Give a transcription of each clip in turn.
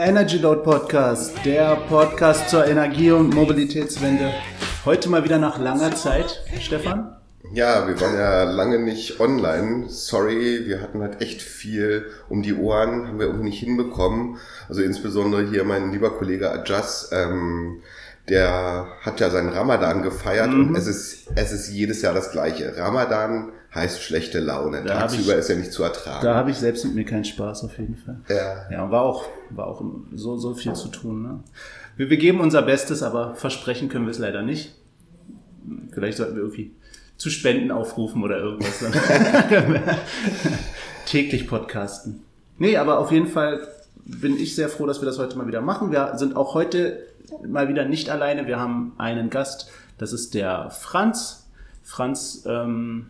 Energy Load Podcast, der Podcast zur Energie- und Mobilitätswende. Heute mal wieder nach langer Zeit, Stefan. Ja, wir waren ja lange nicht online. Sorry, wir hatten halt echt viel um die Ohren, haben wir irgendwie nicht hinbekommen. Also insbesondere hier mein lieber Kollege Ajas, ähm, der hat ja seinen Ramadan gefeiert mhm. und es ist, es ist jedes Jahr das gleiche. Ramadan heißt schlechte Laune. Da Tagsüber ich, ist ja nicht zu ertragen. Da habe ich selbst mit mir keinen Spaß auf jeden Fall. Ja. Ja, war auch, war auch so, so viel zu tun. Ne? Wir, wir geben unser Bestes, aber versprechen können wir es leider nicht. Vielleicht sollten wir irgendwie zu Spenden aufrufen oder irgendwas. Täglich podcasten. Nee, aber auf jeden Fall bin ich sehr froh, dass wir das heute mal wieder machen. Wir sind auch heute mal wieder nicht alleine. Wir haben einen Gast. Das ist der Franz. Franz ähm,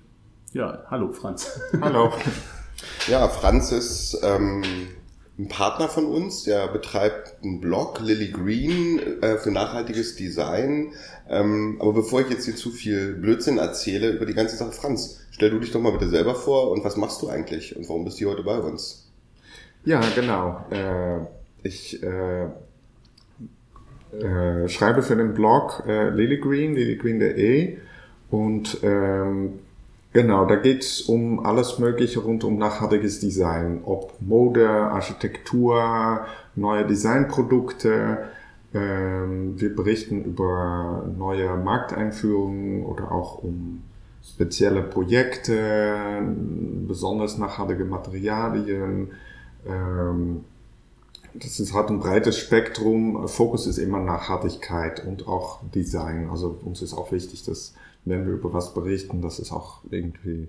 ja, hallo Franz. Hallo. Ja, Franz ist ähm, ein Partner von uns, der betreibt einen Blog, Lily Green, äh, für nachhaltiges Design. Ähm, aber bevor ich jetzt hier zu viel Blödsinn erzähle über die ganze Sache, Franz, stell du dich doch mal bitte selber vor und was machst du eigentlich und warum bist du heute bei uns? Ja, genau. Äh, ich äh, äh, schreibe für den Blog äh, Lily Green, lilygreen.de und ähm, Genau, da geht's um alles Mögliche rund um nachhaltiges Design, ob Mode, Architektur, neue Designprodukte. Ähm, wir berichten über neue Markteinführungen oder auch um spezielle Projekte, besonders nachhaltige Materialien. Ähm, das ist, hat ein breites Spektrum. Fokus ist immer Nachhaltigkeit und auch Design. Also uns ist auch wichtig, dass wenn wir über was berichten, dass es auch irgendwie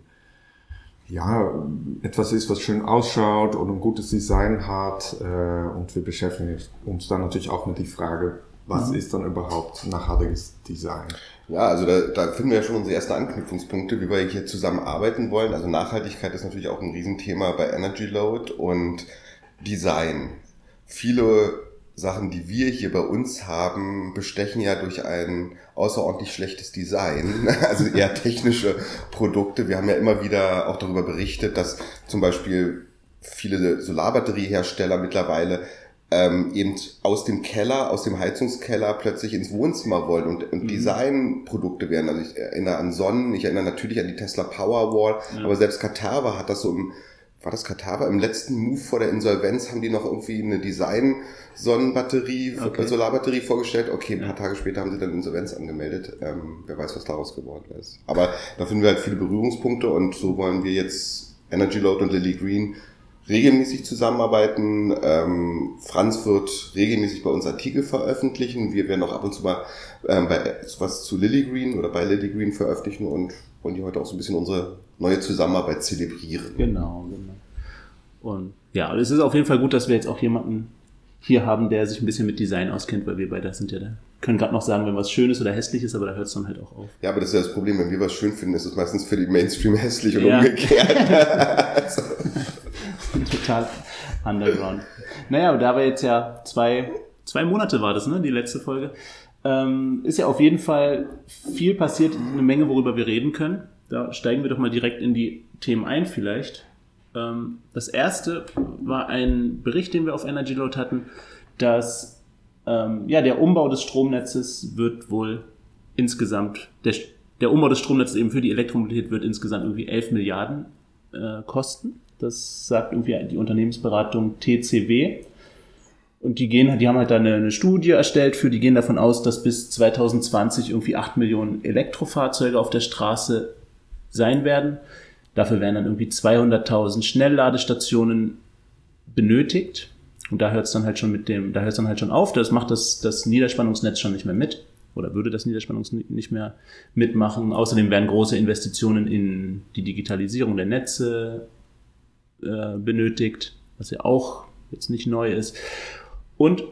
ja, etwas ist, was schön ausschaut und ein gutes Design hat. Äh, und wir beschäftigen uns dann natürlich auch mit die Frage, was mhm. ist dann überhaupt nachhaltiges Design? Ja, also da, da finden wir ja schon unsere ersten Anknüpfungspunkte, wie wir hier zusammenarbeiten wollen. Also Nachhaltigkeit ist natürlich auch ein Riesenthema bei Energy Load und Design. Viele Sachen, die wir hier bei uns haben, bestechen ja durch ein außerordentlich schlechtes Design, also eher technische Produkte. Wir haben ja immer wieder auch darüber berichtet, dass zum Beispiel viele Solarbatteriehersteller mittlerweile ähm, eben aus dem Keller, aus dem Heizungskeller plötzlich ins Wohnzimmer wollen und, und mhm. Designprodukte werden. Also ich erinnere an Sonnen, ich erinnere natürlich an die Tesla Powerwall, ja. aber selbst Katara hat das so im war das Katara? Im letzten Move vor der Insolvenz haben die noch irgendwie eine Design-Sonnenbatterie, okay. Solarbatterie vorgestellt. Okay, ein paar. Tage später haben sie dann Insolvenz angemeldet. Ähm, wer weiß, was daraus geworden ist. Aber da finden wir halt viele Berührungspunkte und so wollen wir jetzt Energy Load und Lily Green regelmäßig zusammenarbeiten. Ähm, Franz wird regelmäßig bei uns Artikel veröffentlichen. Wir werden auch ab und zu mal ähm, bei was zu Lily Green oder bei Lily Green veröffentlichen und wollen die heute auch so ein bisschen unsere neue Zusammenarbeit zelebrieren. Genau, genau. Und ja, es ist auf jeden Fall gut, dass wir jetzt auch jemanden hier haben, der sich ein bisschen mit Design auskennt, weil wir beide sind ja da. Können gerade noch sagen, wenn was schön ist oder hässlich ist, aber da hört es dann halt auch auf. Ja, aber das ist ja das Problem, wenn wir was schön finden, ist es meistens für die Mainstream hässlich und ja. umgekehrt. also. Total underground. Naja, aber da wir jetzt ja zwei, zwei Monate war das, ne, die letzte Folge, ähm, ist ja auf jeden Fall viel passiert, eine Menge, worüber wir reden können. Da steigen wir doch mal direkt in die Themen ein vielleicht. Ähm, das erste war ein Bericht, den wir auf Energy Load hatten, dass ähm, ja, der Umbau des Stromnetzes wird wohl insgesamt, der, der Umbau des Stromnetzes eben für die Elektromobilität wird insgesamt irgendwie 11 Milliarden äh, kosten. Das sagt irgendwie die Unternehmensberatung TCW. Und die gehen, die haben halt da eine, eine, Studie erstellt für, die gehen davon aus, dass bis 2020 irgendwie 8 Millionen Elektrofahrzeuge auf der Straße sein werden. Dafür werden dann irgendwie 200.000 Schnellladestationen benötigt. Und da hört es dann halt schon mit dem, da hört es dann halt schon auf. Das macht das, das Niederspannungsnetz schon nicht mehr mit. Oder würde das Niederspannungsnetz nicht mehr mitmachen. Außerdem werden große Investitionen in die Digitalisierung der Netze äh, benötigt, was ja auch jetzt nicht neu ist. Und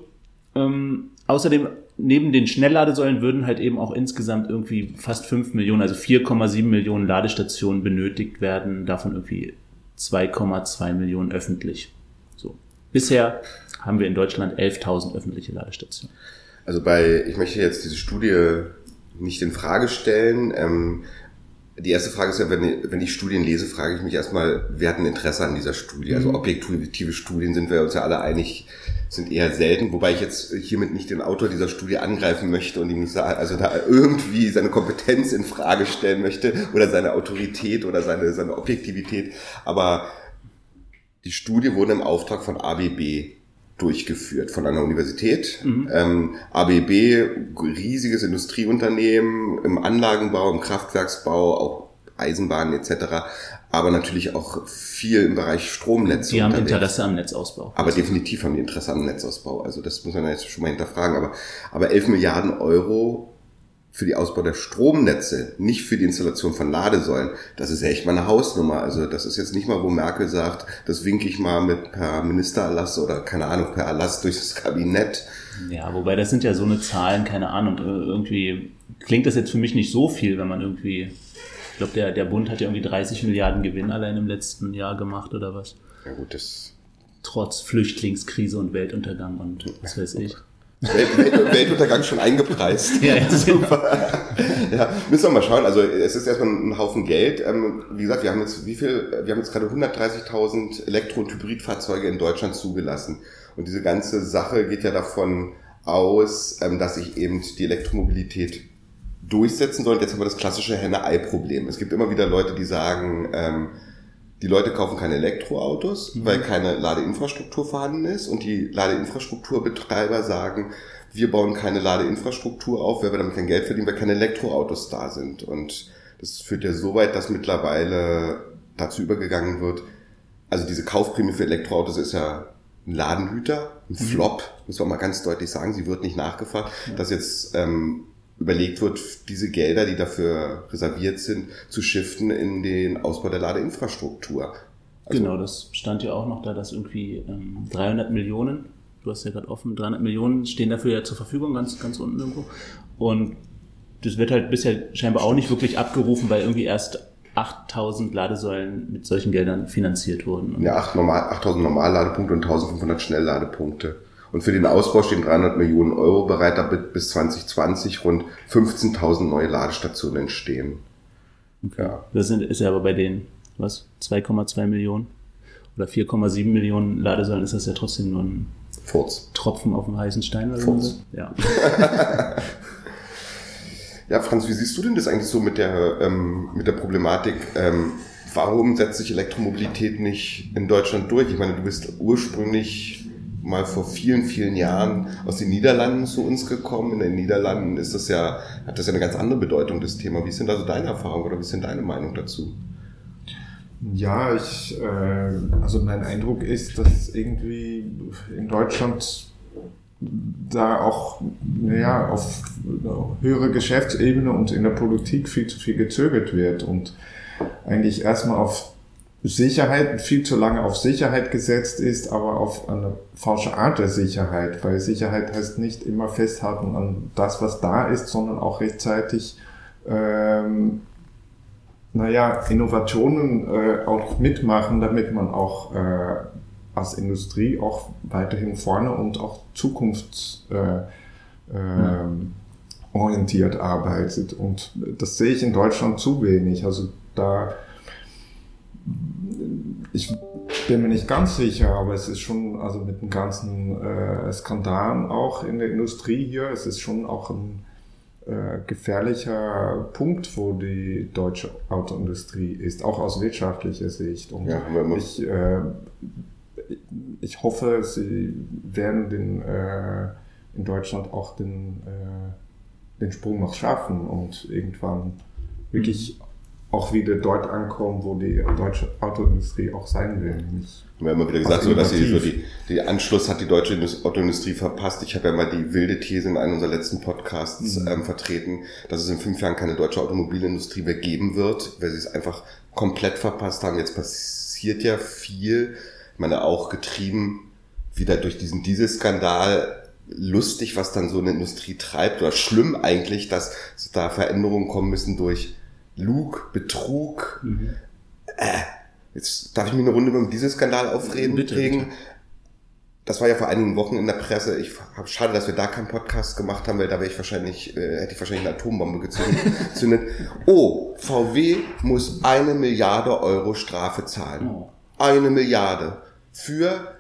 ähm, außerdem, neben den Schnellladesäulen würden halt eben auch insgesamt irgendwie fast 5 Millionen, also 4,7 Millionen Ladestationen benötigt werden, davon irgendwie 2,2 Millionen öffentlich. So. Bisher haben wir in Deutschland 11.000 öffentliche Ladestationen. Also bei, ich möchte jetzt diese Studie nicht in Frage stellen. Ähm, die erste Frage ist ja, wenn, wenn ich Studien lese, frage ich mich erstmal, wer hat ein Interesse an dieser Studie? Also mhm. objektive Studien sind wir uns ja alle einig, sind eher selten, wobei ich jetzt hiermit nicht den Autor dieser Studie angreifen möchte und ihm nicht sagen, also da irgendwie seine Kompetenz in Frage stellen möchte oder seine Autorität oder seine, seine Objektivität. Aber die Studie wurde im Auftrag von ABB durchgeführt von einer Universität. Mhm. Ähm, ABB, riesiges Industrieunternehmen im Anlagenbau, im Kraftwerksbau, auch Eisenbahnen etc., aber natürlich auch viel im Bereich Stromnetze. Die haben Interesse am Netzausbau. Aber definitiv haben die Interesse am Netzausbau. Also das muss man jetzt schon mal hinterfragen. Aber, aber 11 Milliarden Euro für die Ausbau der Stromnetze, nicht für die Installation von Ladesäulen, das ist echt mal eine Hausnummer. Also das ist jetzt nicht mal, wo Merkel sagt, das winke ich mal mit per Ministererlass oder keine Ahnung, per Erlass durch das Kabinett. Ja, wobei das sind ja so eine Zahlen, keine Ahnung, irgendwie klingt das jetzt für mich nicht so viel, wenn man irgendwie, ich glaube, der, der Bund hat ja irgendwie 30 Milliarden Gewinn allein im letzten Jahr gemacht oder was. Ja gut, das... Trotz Flüchtlingskrise und Weltuntergang und was weiß ich. Welt, Welt, Weltuntergang schon eingepreist. Ja, ja, super. ja, müssen wir mal schauen. Also es ist erstmal ein Haufen Geld. Ähm, wie gesagt, wir haben jetzt wie viel? Wir haben jetzt gerade 130.000 Elektro- und Hybridfahrzeuge in Deutschland zugelassen. Und diese ganze Sache geht ja davon aus, ähm, dass sich eben die Elektromobilität durchsetzen soll. Und jetzt haben wir das klassische Henne-Ei-Problem. Es gibt immer wieder Leute, die sagen, ähm, die Leute kaufen keine Elektroautos, mhm. weil keine Ladeinfrastruktur vorhanden ist und die Ladeinfrastrukturbetreiber sagen, wir bauen keine Ladeinfrastruktur auf, weil wir damit kein Geld verdienen, weil keine Elektroautos da sind. Und das führt ja so weit, dass mittlerweile dazu übergegangen wird, also diese Kaufprämie für Elektroautos ist ja ein Ladenhüter, ein mhm. Flop, mhm. muss man mal ganz deutlich sagen, sie wird nicht nachgefragt, ja. dass jetzt ähm, überlegt wird, diese Gelder, die dafür reserviert sind, zu shiften in den Ausbau der Ladeinfrastruktur. Also genau, das stand ja auch noch da, dass irgendwie ähm, 300 Millionen, du hast ja gerade offen, 300 Millionen stehen dafür ja zur Verfügung, ganz, ganz unten irgendwo. Und das wird halt bisher scheinbar auch nicht wirklich abgerufen, weil irgendwie erst 8000 Ladesäulen mit solchen Geldern finanziert wurden. Ja, 8000 normal, Normalladepunkte und 1500 Schnellladepunkte. Und für den Ausbau stehen 300 Millionen Euro bereit, damit bis 2020 rund 15.000 neue Ladestationen entstehen. Okay. Ja. Das sind, ist ja aber bei den, was, 2,2 Millionen oder 4,7 Millionen Ladesäulen ist das ja trotzdem nur ein Furz. Tropfen auf dem heißen Stein. Oder Furz. So. Ja. ja, Franz, wie siehst du denn das eigentlich so mit der, ähm, mit der Problematik, ähm, warum setzt sich Elektromobilität nicht in Deutschland durch? Ich meine, du bist ursprünglich mal vor vielen, vielen Jahren aus den Niederlanden zu uns gekommen. In den Niederlanden ist das ja, hat das ja eine ganz andere Bedeutung, das Thema. Wie sind also deine Erfahrungen oder wie sind deine Meinung dazu? Ja, ich, äh, also mein Eindruck ist, dass irgendwie in Deutschland da auch ja, auf höhere Geschäftsebene und in der Politik viel zu viel gezögert wird und eigentlich erstmal auf Sicherheit viel zu lange auf Sicherheit gesetzt ist, aber auf eine falsche Art der Sicherheit, weil Sicherheit heißt nicht immer festhalten an das, was da ist, sondern auch rechtzeitig, ähm, naja, Innovationen äh, auch mitmachen, damit man auch äh, als Industrie auch weiterhin vorne und auch zukunftsorientiert äh, äh, arbeitet. Und das sehe ich in Deutschland zu wenig. Also da ich bin mir nicht ganz sicher, aber es ist schon, also mit den ganzen äh, Skandalen auch in der Industrie hier, es ist schon auch ein äh, gefährlicher Punkt, wo die deutsche Autoindustrie ist, auch aus wirtschaftlicher Sicht. Und ja, ich, äh, ich hoffe, sie werden den, äh, in Deutschland auch den, äh, den Sprung noch schaffen und irgendwann wirklich mhm auch wieder dort ankommen, wo die deutsche Autoindustrie auch sein will. Wir haben immer wieder gesagt, so, dass sie so die, die Anschluss hat die deutsche Autoindustrie verpasst. Ich habe ja mal die wilde These in einem unserer letzten Podcasts mhm. ähm, vertreten, dass es in fünf Jahren keine deutsche Automobilindustrie mehr geben wird, weil sie es einfach komplett verpasst haben. Jetzt passiert ja viel. Ich meine, auch getrieben wieder durch diesen Dieselskandal lustig, was dann so eine Industrie treibt oder schlimm eigentlich, dass da Veränderungen kommen müssen durch Lug, Betrug. Mhm. Äh, jetzt darf ich mich eine Runde über diesen Skandal aufreden. Bitte, bitte. das war ja vor einigen Wochen in der Presse. Ich habe schade, dass wir da keinen Podcast gemacht haben, weil da wäre ich wahrscheinlich, äh, hätte ich wahrscheinlich eine Atombombe gezündet. oh, VW muss eine Milliarde Euro Strafe zahlen. Oh. Eine Milliarde. Für,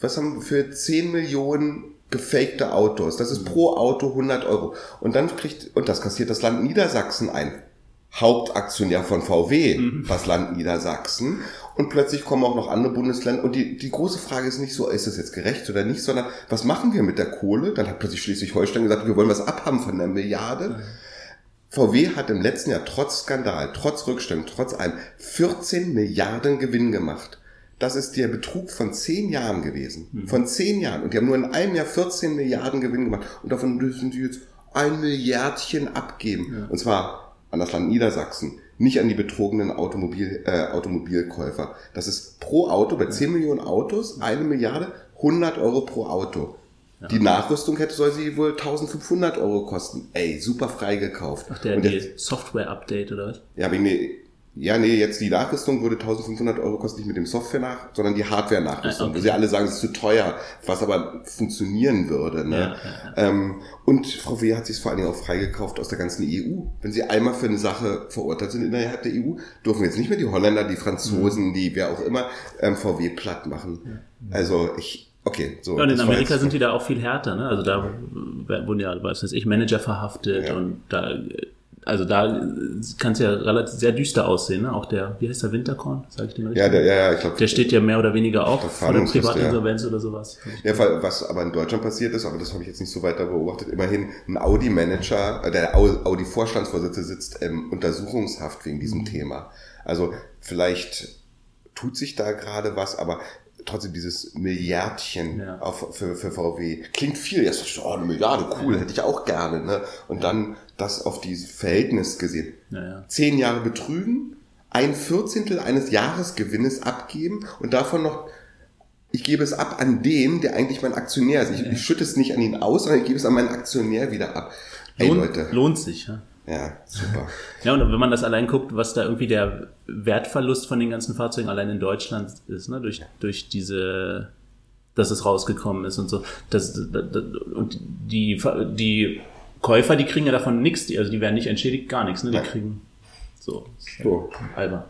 was haben für 10 Millionen gefakte Autos. Das ist pro Auto 100 Euro. Und dann kriegt, und das kassiert das Land Niedersachsen ein. Hauptaktionär von VW, mhm. das Land Niedersachsen. Und plötzlich kommen auch noch andere Bundesländer. Und die, die große Frage ist nicht so, ist das jetzt gerecht oder nicht, sondern was machen wir mit der Kohle? Dann hat plötzlich Schleswig-Holstein gesagt, wir wollen was abhaben von der Milliarde. Mhm. VW hat im letzten Jahr trotz Skandal, trotz Rückstellung, trotz allem 14 Milliarden Gewinn gemacht. Das ist der Betrug von zehn Jahren gewesen. Mhm. Von zehn Jahren. Und die haben nur in einem Jahr 14 Milliarden Gewinn gemacht. Und davon müssen sie jetzt ein Milliardchen abgeben. Ja. Und zwar an das Land Niedersachsen nicht an die betrogenen Automobil, äh, Automobilkäufer. Das ist pro Auto, bei 10 Millionen Autos, eine Milliarde, 100 Euro pro Auto. Ja. Die Nachrüstung hätte, soll sie wohl 1500 Euro kosten. Ey, super frei gekauft. Ach, der, der Software-Update oder was? Ja, wegen der ja, nee, jetzt die Nachrüstung würde 1500 Euro kosten, nicht mit dem Software nach, sondern die Hardware-Nachrüstung. Ah, okay. Wo sie alle sagen, es ist zu teuer, was aber funktionieren würde. Ne? Ja. Ähm, und Frau Wehr hat sich vor allen Dingen auch freigekauft aus der ganzen EU. Wenn sie einmal für eine Sache verurteilt sind innerhalb der EU, dürfen jetzt nicht mehr die Holländer, die Franzosen, mhm. die wer auch immer, ähm, VW platt machen. Also ich, Okay, so. Ja, und in Amerika sind die da auch viel härter, ne? Also da wurden ja, weiß ich, Manager verhaftet ja. und da also da kann es ja relativ sehr düster aussehen, ne? Auch der, wie heißt der Winterkorn? Sag ich den richtig? Ja, der, ja, ja, ich glaube. Der steht ja mehr oder weniger auch vor der Privatinsolvenz oder sowas. Ja, was aber in Deutschland passiert ist, aber das habe ich jetzt nicht so weiter beobachtet, immerhin ein Audi-Manager, äh, der Audi-Vorstandsvorsitzende sitzt im Untersuchungshaft wegen diesem mhm. Thema. Also vielleicht tut sich da gerade was, aber trotzdem dieses Milliardchen ja. auf, für, für VW. Klingt viel. Jetzt sagst du, oh, eine Milliarde, cool, hätte ich auch gerne. Ne? Und dann das auf dieses Verhältnis gesehen. Ja, ja. Zehn Jahre betrügen, ein Vierzehntel eines Jahresgewinnes abgeben und davon noch, ich gebe es ab an den, der eigentlich mein Aktionär ist. Ich, ja. ich schütte es nicht an ihn aus, sondern ich gebe es an meinen Aktionär wieder ab. Hey, Lohn, Leute. Lohnt sich, ja. Ja, super. ja, und wenn man das allein guckt, was da irgendwie der Wertverlust von den ganzen Fahrzeugen allein in Deutschland ist, ne, durch, durch diese, dass es rausgekommen ist und so, das, das, das und die, die Käufer, die kriegen ja davon nichts, also die werden nicht entschädigt, gar nichts, ne, die Nein. kriegen so, so. albern.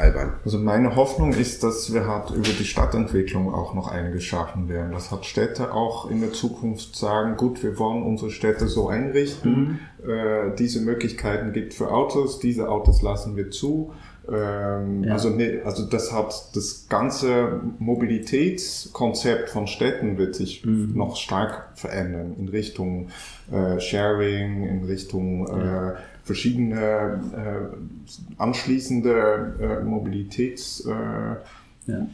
Albern. Also meine Hoffnung ist, dass wir halt über die Stadtentwicklung auch noch einiges schaffen werden. Das hat Städte auch in der Zukunft sagen, gut, wir wollen unsere Städte so einrichten, mhm. äh, diese Möglichkeiten gibt für Autos, diese Autos lassen wir zu. Ähm, ja. also, ne, also das hat das ganze Mobilitätskonzept von Städten wird sich mhm. noch stark verändern in Richtung äh, Sharing, in Richtung ja. äh, verschiedene äh, anschließende äh, Mobilitäts äh, ja.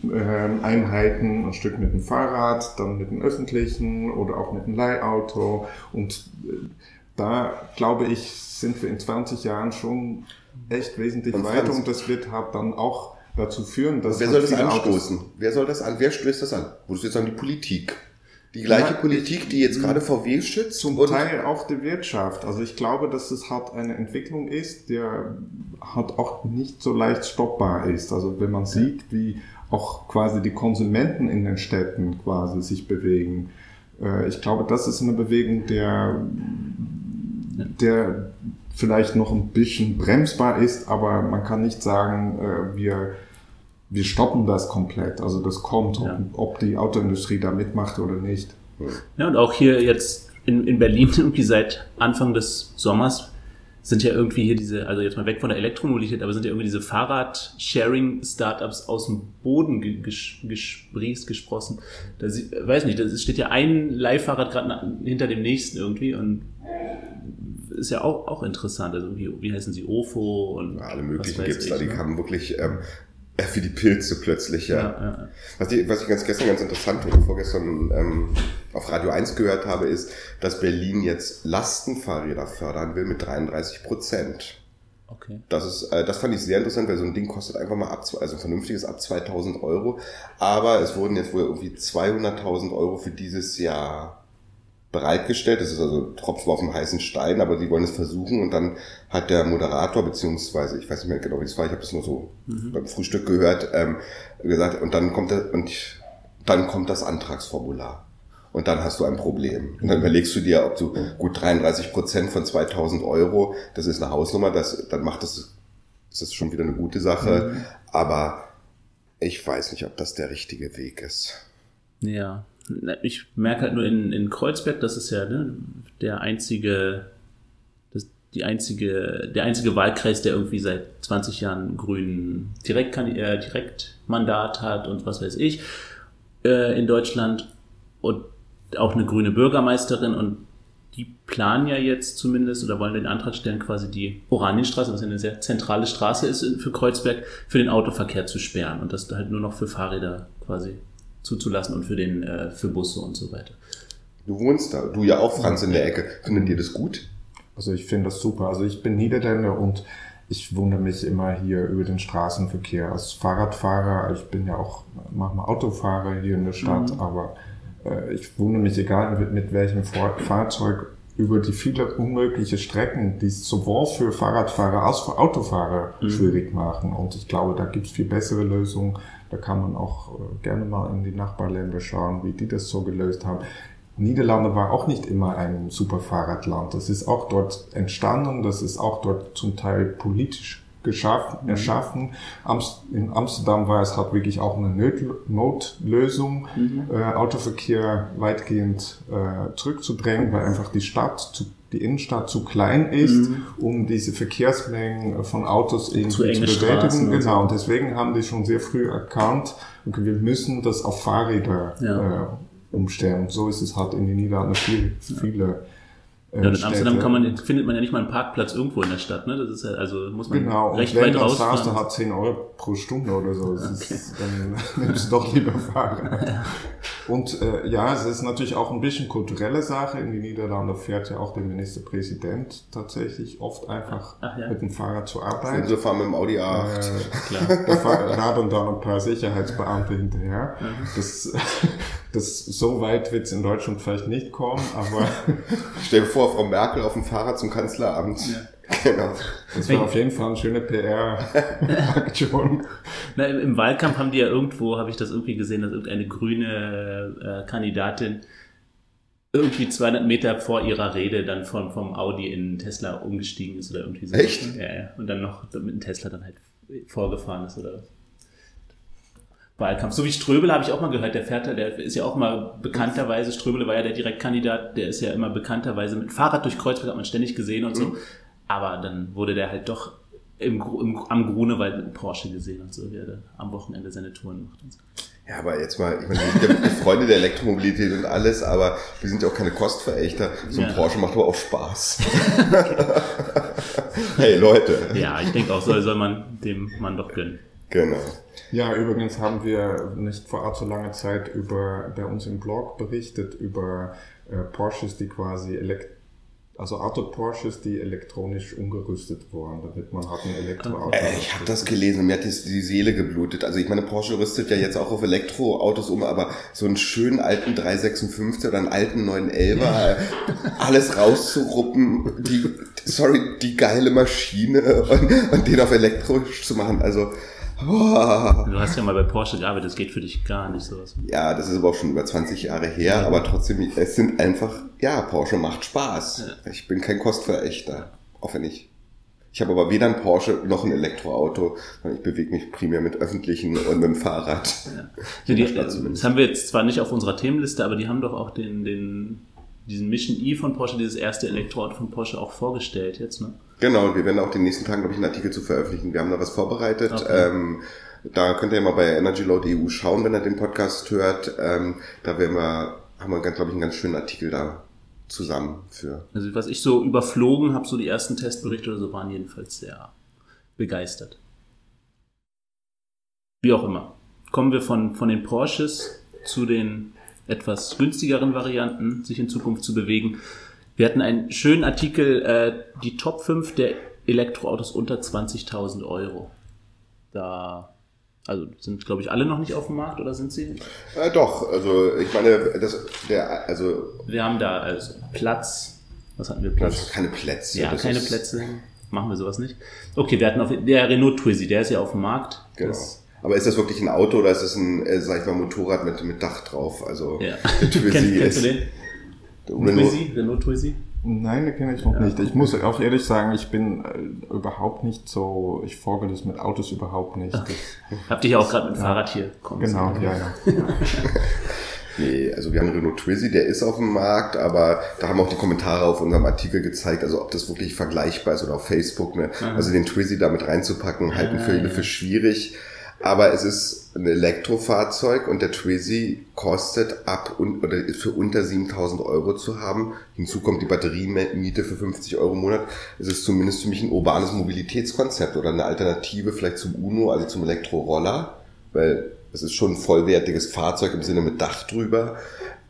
Einheiten, ein Stück mit dem Fahrrad, dann mit dem öffentlichen oder auch mit dem Leihauto. Und äh, da glaube ich, sind wir in 20 Jahren schon echt wesentlich und weiter und das wird halt dann auch dazu führen, dass. Wer soll das anstoßen? Wer soll das an? Wer stößt das an? Würdest du jetzt sagen, die Politik? Die gleiche ja, Politik, die jetzt gerade VW schützt? Zum Teil auch die Wirtschaft. Also ich glaube, dass es halt eine Entwicklung ist, der halt auch nicht so leicht stoppbar ist. Also wenn man sieht, wie auch quasi die Konsumenten in den Städten quasi sich bewegen. Äh, ich glaube, das ist eine Bewegung, der, der vielleicht noch ein bisschen bremsbar ist, aber man kann nicht sagen, äh, wir wir stoppen das komplett. Also das kommt, ja. ob, ob, die Autoindustrie da mitmacht oder nicht. Ja, und auch hier jetzt in, in Berlin irgendwie seit Anfang des Sommers sind ja irgendwie hier diese, also jetzt mal weg von der Elektromobilität, aber sind ja irgendwie diese Fahrrad-Sharing-Startups aus dem Boden gesprießt, gesprossen. Da weiß nicht, da steht ja ein Leihfahrrad gerade hinter dem nächsten irgendwie und ist ja auch, auch interessant. Also wie, wie heißen sie, OFO und ja, alle möglichen gibt's da, die ne? haben wirklich ähm, wie die Pilze plötzlich, ja. ja, ja. Was, ich, was ich ganz gestern ganz interessant oder vorgestern ähm, auf Radio 1 gehört habe, ist, dass Berlin jetzt Lastenfahrräder fördern will mit 33 Prozent. Okay. Das ist, äh, das fand ich sehr interessant, weil so ein Ding kostet einfach mal ab, also ein vernünftiges ab 2000 Euro. Aber es wurden jetzt wohl irgendwie 200.000 Euro für dieses Jahr bereitgestellt. Das ist also Tropfen auf dem heißen Stein, aber sie wollen es versuchen und dann hat der Moderator, beziehungsweise, ich weiß nicht mehr genau, wie es war, ich habe das nur so mhm. beim Frühstück gehört, ähm, gesagt, und dann kommt er, und dann kommt das Antragsformular. Und dann hast du ein Problem. Und dann überlegst du dir, ob du gut 33 Prozent von 2000 Euro, das ist eine Hausnummer, das, dann macht das, das ist schon wieder eine gute Sache. Mhm. Aber ich weiß nicht, ob das der richtige Weg ist. Ja, ich merke halt nur in, in Kreuzberg, das ist ja ne, der einzige, das, die einzige, der einzige Wahlkreis, der irgendwie seit 20 Jahren grünen Direkt, äh, Direktmandat hat und was weiß ich äh, in Deutschland. Und auch eine grüne Bürgermeisterin und die planen ja jetzt zumindest oder wollen den Antrag stellen, quasi die Oranienstraße, was eine sehr zentrale Straße ist für Kreuzberg, für den Autoverkehr zu sperren und das halt nur noch für Fahrräder quasi zuzulassen und für den äh, für Busse und so weiter. Du wohnst da, du ja auch, Franz, in der Ecke. Findet ihr das gut? Also ich finde das super. Also ich bin Niederländer und ich wundere mich immer hier über den Straßenverkehr als Fahrradfahrer. Ich bin ja auch manchmal Autofahrer hier in der Stadt, mhm. aber äh, ich wundere mich, egal mit, mit welchem Fahrzeug, über die viele unmögliche Strecken, die es sowohl für Fahrradfahrer als für Autofahrer mhm. schwierig machen. Und ich glaube, da gibt es viel bessere Lösungen. Da kann man auch äh, gerne mal in die Nachbarländer schauen, wie die das so gelöst haben. Niederlande war auch nicht immer ein super Fahrradland. Das ist auch dort entstanden, das ist auch dort zum Teil politisch geschaffen, mhm. erschaffen. in Amsterdam war es halt wirklich auch eine Notlösung, mhm. äh, Autoverkehr weitgehend äh, zurückzudrängen, weil einfach die Stadt zu die Innenstadt zu klein ist, mhm. um diese Verkehrsmengen von Autos irgendwie zu, zu bewältigen. Genau, und deswegen haben die schon sehr früh erkannt, okay, wir müssen das auf Fahrräder ja. äh, umstellen. Und so ist es halt in den Niederlanden viel, viele ja, in Amsterdam kann man, findet man ja nicht mal einen Parkplatz irgendwo in der Stadt, ne? Das ist ja, also muss man genau. recht und wenn weit raus. Genau, und hat 10 Euro pro Stunde oder so. Okay. Ist, dann nimmst du doch lieber fahren. Ja. Und äh, ja, es ist natürlich auch ein bisschen kulturelle Sache. In die Niederlande fährt ja auch der Ministerpräsident tatsächlich oft einfach ja. mit dem Fahrrad zur Arbeit. Also fahren mit dem Audi A8. Äh, klar. Da haben dann ein paar Sicherheitsbeamte hinterher. Mhm. Das, das, so weit wird es in Deutschland vielleicht nicht kommen, aber... Stell dir vor, Frau Merkel auf dem Fahrrad zum Kanzleramt. Ja. Genau. Das war auf jeden Fall eine schöne PR-Aktion. Im, Im Wahlkampf haben die ja irgendwo, habe ich das irgendwie gesehen, dass irgendeine grüne äh, Kandidatin irgendwie 200 Meter vor ihrer Rede dann von, vom Audi in Tesla umgestiegen ist oder irgendwie so. Echt? Ja, ja. Und dann noch mit dem Tesla dann halt vorgefahren ist oder was. Wahlkampf. So wie Ströbele habe ich auch mal gehört, der fährt, der ist ja auch mal bekannterweise, Ströbele war ja der Direktkandidat, der ist ja immer bekannterweise mit Fahrrad durch Kreuzberg, hat man ständig gesehen und so. Mhm. Aber dann wurde der halt doch im, im, am Grunewald mit Porsche gesehen und so, wie er am Wochenende seine Touren macht und so. Ja, aber jetzt mal, ich meine, wir sind ja Freunde der Elektromobilität und alles, aber wir sind ja auch keine Kostverächter. So ein ja. Porsche macht aber auch Spaß. hey Leute. Ja, ich denke auch, soll, soll man dem Mann doch gönnen. Genau. Ja, übrigens haben wir nicht vor allzu langer Zeit über bei uns im Blog berichtet über äh, Porsches, die quasi elekt also Auto Porsches, die elektronisch umgerüstet wurden, damit man hat ein Elektroauto. Äh, ich habe das gelesen, mir hat das die Seele geblutet. Also ich meine, Porsche rüstet ja jetzt auch auf Elektroautos um, aber so einen schönen alten 356 oder einen alten 911er, alles rauszuruppen, die, sorry, die geile Maschine und, und den auf elektrisch zu machen. Also. Du hast ja mal bei Porsche gearbeitet, das geht für dich gar nicht sowas. Ja, das ist aber auch schon über 20 Jahre her, ja. aber trotzdem, es sind einfach, ja, Porsche macht Spaß. Ja. Ich bin kein Kostverächter, auch wenn ich. Ich habe aber weder ein Porsche noch ein Elektroauto, sondern ich bewege mich primär mit öffentlichen und mit dem Fahrrad. Ja. Die, das haben wir jetzt zwar nicht auf unserer Themenliste, aber die haben doch auch den, den diesen Mission E von Porsche, dieses erste Elektroauto von Porsche auch vorgestellt jetzt, ne? Genau, wir werden auch den nächsten Tagen, glaube ich, einen Artikel zu veröffentlichen. Wir haben da was vorbereitet. Okay. Ähm, da könnt ihr mal bei EnergyLoad.eu schauen, wenn ihr den Podcast hört. Ähm, da werden wir, haben wir, glaube ich, einen ganz schönen Artikel da zusammen für. Also was ich so überflogen habe, so die ersten Testberichte oder so, waren jedenfalls sehr begeistert. Wie auch immer. Kommen wir von, von den Porsches zu den etwas günstigeren Varianten, sich in Zukunft zu bewegen. Wir hatten einen schönen Artikel, äh, die Top 5 der Elektroautos unter 20.000 Euro. Da, also sind, glaube ich, alle noch nicht auf dem Markt oder sind sie? Äh, doch, also ich meine, das, der, also. Wir haben da also Platz. Was hatten wir Platz? Keine Plätze. Ja, keine Plätze. Machen wir sowas nicht. Okay, wir hatten auf der Renault Twizy, der ist ja auf dem Markt. Genau. Das, Aber ist das wirklich ein Auto oder ist das ein, äh, sag ich mal, Motorrad mit, mit Dach drauf? Also Ja. kennst, kennst ist- du den? Nur- Twizy? Renault Twizy? Nein, den kenne ich noch nicht. Ich muss auch ehrlich sagen, ich bin äh, überhaupt nicht so, ich folge das mit Autos überhaupt nicht. Hab dich ja auch gerade mit Fahrrad hier kommen Genau, sehen. ja, ja. Nee, also wir haben Renault Twizy, der ist auf dem Markt, aber da haben auch die Kommentare auf unserem Artikel gezeigt, also ob das wirklich vergleichbar ist oder auf Facebook. Ne? Also den Twizy da mit reinzupacken, halten viele für schwierig. Aber es ist ein Elektrofahrzeug und der Twizy kostet ab und, oder ist für unter 7000 Euro zu haben. Hinzu kommt die Batteriemiete für 50 Euro im Monat. Es ist zumindest für mich ein urbanes Mobilitätskonzept oder eine Alternative vielleicht zum UNO, also zum Elektroroller, weil es ist schon ein vollwertiges Fahrzeug im Sinne mit Dach drüber.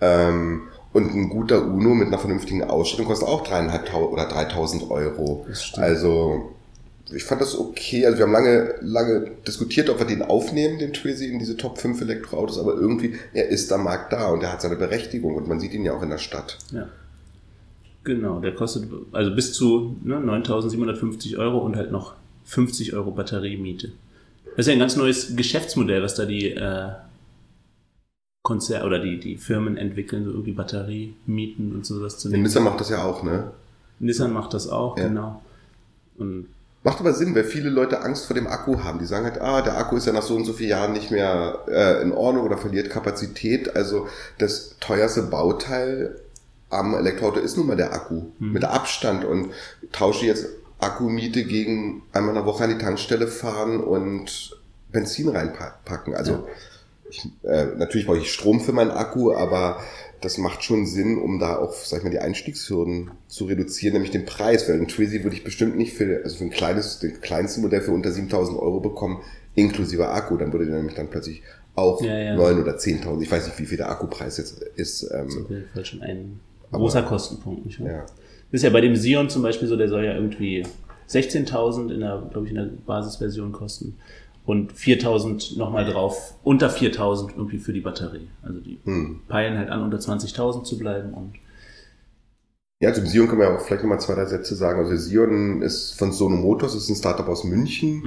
Ähm, und ein guter Uno mit einer vernünftigen Ausstattung kostet auch dreieinhalbtausend oder 3000 Euro. Das stimmt. Also, ich fand das okay. Also, wir haben lange, lange diskutiert, ob wir den aufnehmen, den Twizy, in diese Top 5 Elektroautos, aber irgendwie, er ist am Markt da und er hat seine Berechtigung und man sieht ihn ja auch in der Stadt. Ja. Genau, der kostet also bis zu ne, 9.750 Euro und halt noch 50 Euro Batteriemiete. Das ist ja ein ganz neues Geschäftsmodell, was da die äh, Konzer oder die, die Firmen entwickeln, so irgendwie Batteriemieten und sowas zu nehmen. Nissan macht das ja auch, ne? Nissan macht das auch, Ja. genau. Und Macht aber Sinn, weil viele Leute Angst vor dem Akku haben. Die sagen halt, ah, der Akku ist ja nach so und so vielen Jahren nicht mehr äh, in Ordnung oder verliert Kapazität. Also das teuerste Bauteil am Elektroauto ist nun mal der Akku. Mit Abstand. Und tausche jetzt Akkumiete gegen einmal in der Woche an die Tankstelle fahren und Benzin reinpacken. Also ich, äh, natürlich brauche ich Strom für meinen Akku, aber das macht schon Sinn, um da auch, sag ich mal, die Einstiegshürden zu reduzieren, nämlich den Preis. Weil ein Twizy würde ich bestimmt nicht für, also für ein kleines, den kleinsten Modell für unter 7000 Euro bekommen, inklusive Akku. Dann würde der nämlich dann plötzlich auch Ja, ja. 9 oder 10.000. Ich weiß nicht, wie viel der Akkupreis jetzt ist. das ist Ähm, auf jeden Fall schon ein großer Kostenpunkt. Nicht wahr? ja. Das ist ja bei dem Sion zum Beispiel so, der soll ja irgendwie 16.000 in der, glaube ich, in der Basisversion kosten und 4.000 nochmal drauf, unter 4.000 irgendwie für die Batterie. Also die Hm. peilen halt an, unter 20.000 zu bleiben und Ja, zum Sion können wir auch vielleicht nochmal zwei, drei Sätze sagen. Also Sion ist von Sono Motors, ist ein Startup aus München.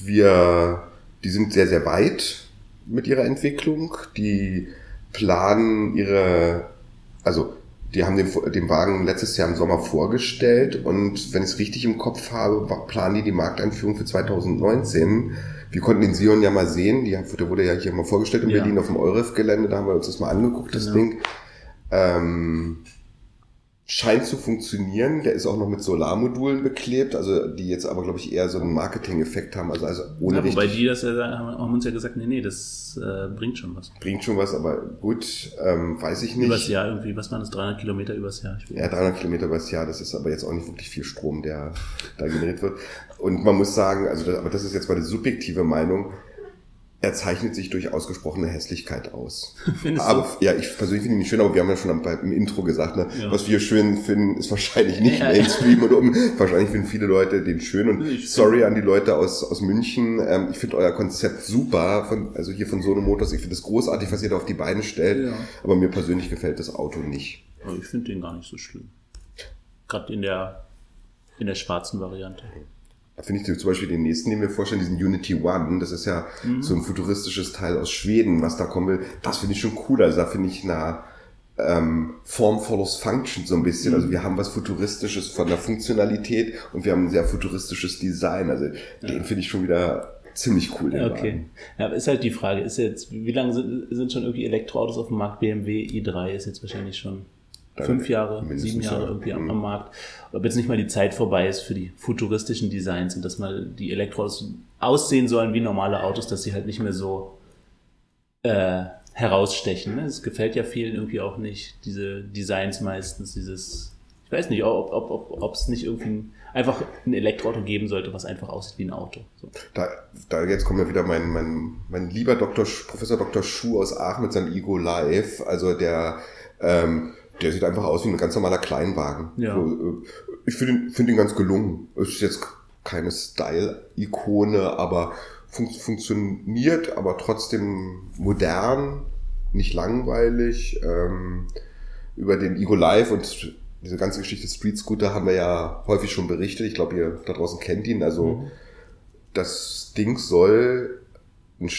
Wir, die sind sehr, sehr weit mit ihrer Entwicklung. Die planen ihre, also die haben den, den Wagen letztes Jahr im Sommer vorgestellt und wenn ich es richtig im Kopf habe, planen die die Markteinführung für 2019. Wir konnten den Sion ja mal sehen, die, der wurde ja hier mal vorgestellt in Ja. Berlin auf dem Euref-Gelände, da haben wir uns das mal angeguckt, das Genau. Ding. Ähm, scheint zu funktionieren. Der ist auch noch mit Solarmodulen beklebt, also die jetzt aber, glaube ich, eher so einen Marketing-Effekt haben. Also, also ohne ja, wobei die das ja haben, haben uns ja gesagt, nee, nee, das äh, bringt schon was. bringt schon was, aber gut, ähm, weiß ich Übers nicht. Jahr irgendwie, was waren das, 300 Kilometer übers Jahr? Ja, 300 Kilometer übers Jahr, das ist aber jetzt auch nicht wirklich viel Strom, der da generiert wird. Und man muss sagen, also das, aber das ist jetzt meine subjektive Meinung, er zeichnet sich durch ausgesprochene Hässlichkeit aus. Findest aber ja, ich persönlich finde ihn nicht schön, aber wir haben ja schon beim Intro gesagt, ne, Ja. was wir schön finden, ist wahrscheinlich nicht Ja, ja. Mainstream oder um. Wahrscheinlich finden viele Leute den schön und Ich sorry an die Leute aus, aus München. Ähm, ich finde euer Konzept super, von, also hier von Sono Motors. Ich finde es großartig, was ihr da auf die Beine stellt. Ja. Aber mir persönlich gefällt das Auto nicht. Aber ich finde den gar nicht so schlimm. Gerade in der, in der schwarzen Variante. Da finde ich zum Beispiel den nächsten, den wir vorstellen, diesen Unity One. Das ist ja so ein futuristisches Teil aus Schweden, was da kommen will. Das finde ich schon cool. Also da finde ich eine ähm, Form follows Function so ein bisschen. Also wir haben was Futuristisches von der Funktionalität und wir haben ein sehr futuristisches Design. Also den finde ich schon wieder ziemlich cool. Den Okay. Wagen. Ja, aber ist halt die Frage, ist jetzt, wie lange sind, sind schon irgendwie Elektroautos auf dem Markt? BMW i3 ist jetzt wahrscheinlich schon fünf Jahre, sieben Jahre ja. irgendwie am, Mhm. am Markt. Ob jetzt nicht mal die Zeit vorbei ist für die futuristischen Designs und dass mal die Elektroautos aussehen sollen wie normale Autos, dass sie halt nicht mehr so äh, herausstechen. Ne? Es gefällt ja vielen irgendwie auch nicht, diese Designs meistens, dieses, ich weiß nicht, ob ob ob ob, es nicht irgendwie ein, einfach ein Elektroauto geben sollte, was einfach aussieht wie ein Auto. So. Da, da jetzt kommt ja wieder mein, mein, mein lieber. Sch- Professor Dr. Schuh aus Aachen mit seinem Ego Live. Also der, ähm, der sieht einfach aus wie ein ganz normaler Kleinwagen. Ja. Äh, ich finde ihn, finde ihn ganz gelungen. Ist jetzt keine Style-Ikone, aber fun funktioniert, aber trotzdem modern, nicht langweilig. Ähm, über den Ego Live und diese ganze Geschichte Street Scooter haben wir ja häufig schon berichtet. Ich glaube, ihr da draußen kennt ihn. Also Mhm. das Ding soll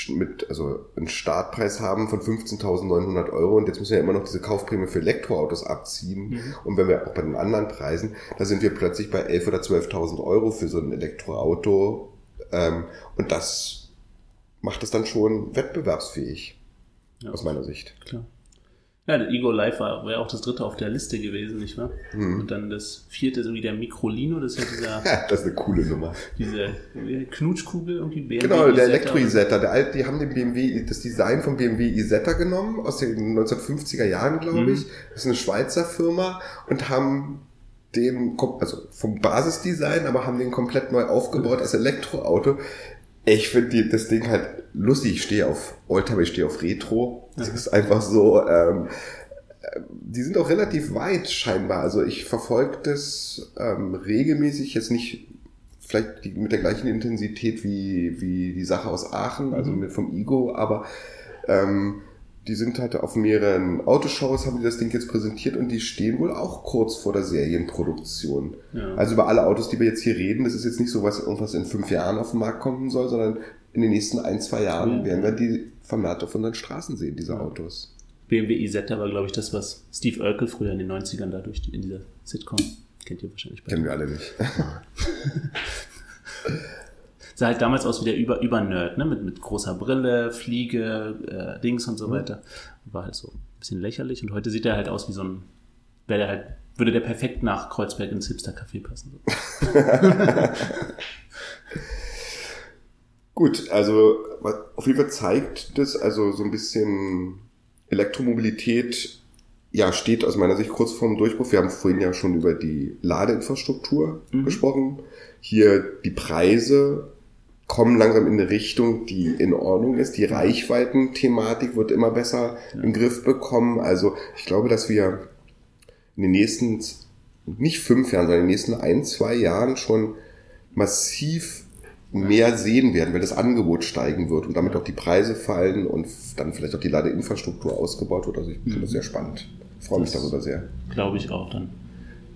mit, also einen Startpreis haben von 15.900 Euro und jetzt müssen wir ja immer noch diese Kaufprämie für Elektroautos abziehen. Mhm. Und wenn wir auch bei den anderen Preisen, da sind wir plötzlich bei 11.000 oder 12.000 Euro für so ein Elektroauto. Ähm, und das macht es dann schon wettbewerbsfähig, ja. aus meiner Sicht. Klar. Ja, der Ego Live war, ja auch das dritte auf der Liste gewesen, nicht wahr? Mhm. Und dann das vierte ist irgendwie der Microlino, das ist ja dieser. das ist eine coole Nummer. Diese Knutschkugel irgendwie. BMW genau, der Elektro-Isetta. Der alte, die haben den BMW, das Design von BMW Isetta genommen, aus den 1950er Jahren, glaube mhm. ich. Das ist eine Schweizer Firma und haben den, also vom Basisdesign, aber haben den komplett neu aufgebaut als Elektroauto. Ich finde das Ding halt lustig. Ich stehe auf Oldtimer, ich stehe auf Retro. Das mhm. ist einfach so. Ähm, die sind auch relativ weit scheinbar. Also ich verfolge das ähm, regelmäßig, jetzt nicht vielleicht die, mit der gleichen Intensität wie, wie die Sache aus Aachen, also mhm. mit vom Igo, aber ähm, die sind halt auf mehreren Autoshows, haben die das Ding jetzt präsentiert und die stehen wohl auch kurz vor der Serienproduktion. Ja. Also über alle Autos, die wir jetzt hier reden, das ist jetzt nicht so, was irgendwas in fünf Jahren auf den Markt kommen soll, sondern in den nächsten ein, zwei Jahren ja. werden wir die vermehrt auf unseren Straßen sehen, diese Autos. BMW Isetta war, glaube ich, das, was Steve Urkel früher in den 90ern da durch die, in dieser Sitcom, kennt ihr wahrscheinlich. Kennen wir alle nicht. sah halt damals aus wie der Über Über-Nerd, ne? mit, mit großer Brille, Fliege, äh, Dings und so mhm. weiter. War halt so ein bisschen lächerlich und heute sieht er halt aus wie so ein, wäre der halt, würde der perfekt nach Kreuzberg ins Hipster-Café passen. So. Gut, also auf jeden Fall zeigt das also so ein bisschen Elektromobilität ja, steht aus meiner Sicht kurz vorm Durchbruch. Wir haben vorhin ja schon über die Ladeinfrastruktur mhm. gesprochen. Hier die Preise kommen langsam in eine Richtung, die in Ordnung ist. Die Reichweiten-Thematik wird immer besser ja. im Griff bekommen. Also ich glaube, dass wir in den nächsten, nicht fünf Jahren, sondern in den nächsten ein, zwei Jahren schon massiv mehr sehen werden, weil das Angebot steigen wird und damit auch die Preise fallen und dann vielleicht auch die Ladeinfrastruktur ausgebaut wird. Also ich finde das mhm. sehr spannend. Ich freue mich das darüber sehr. Glaube ich auch. Dann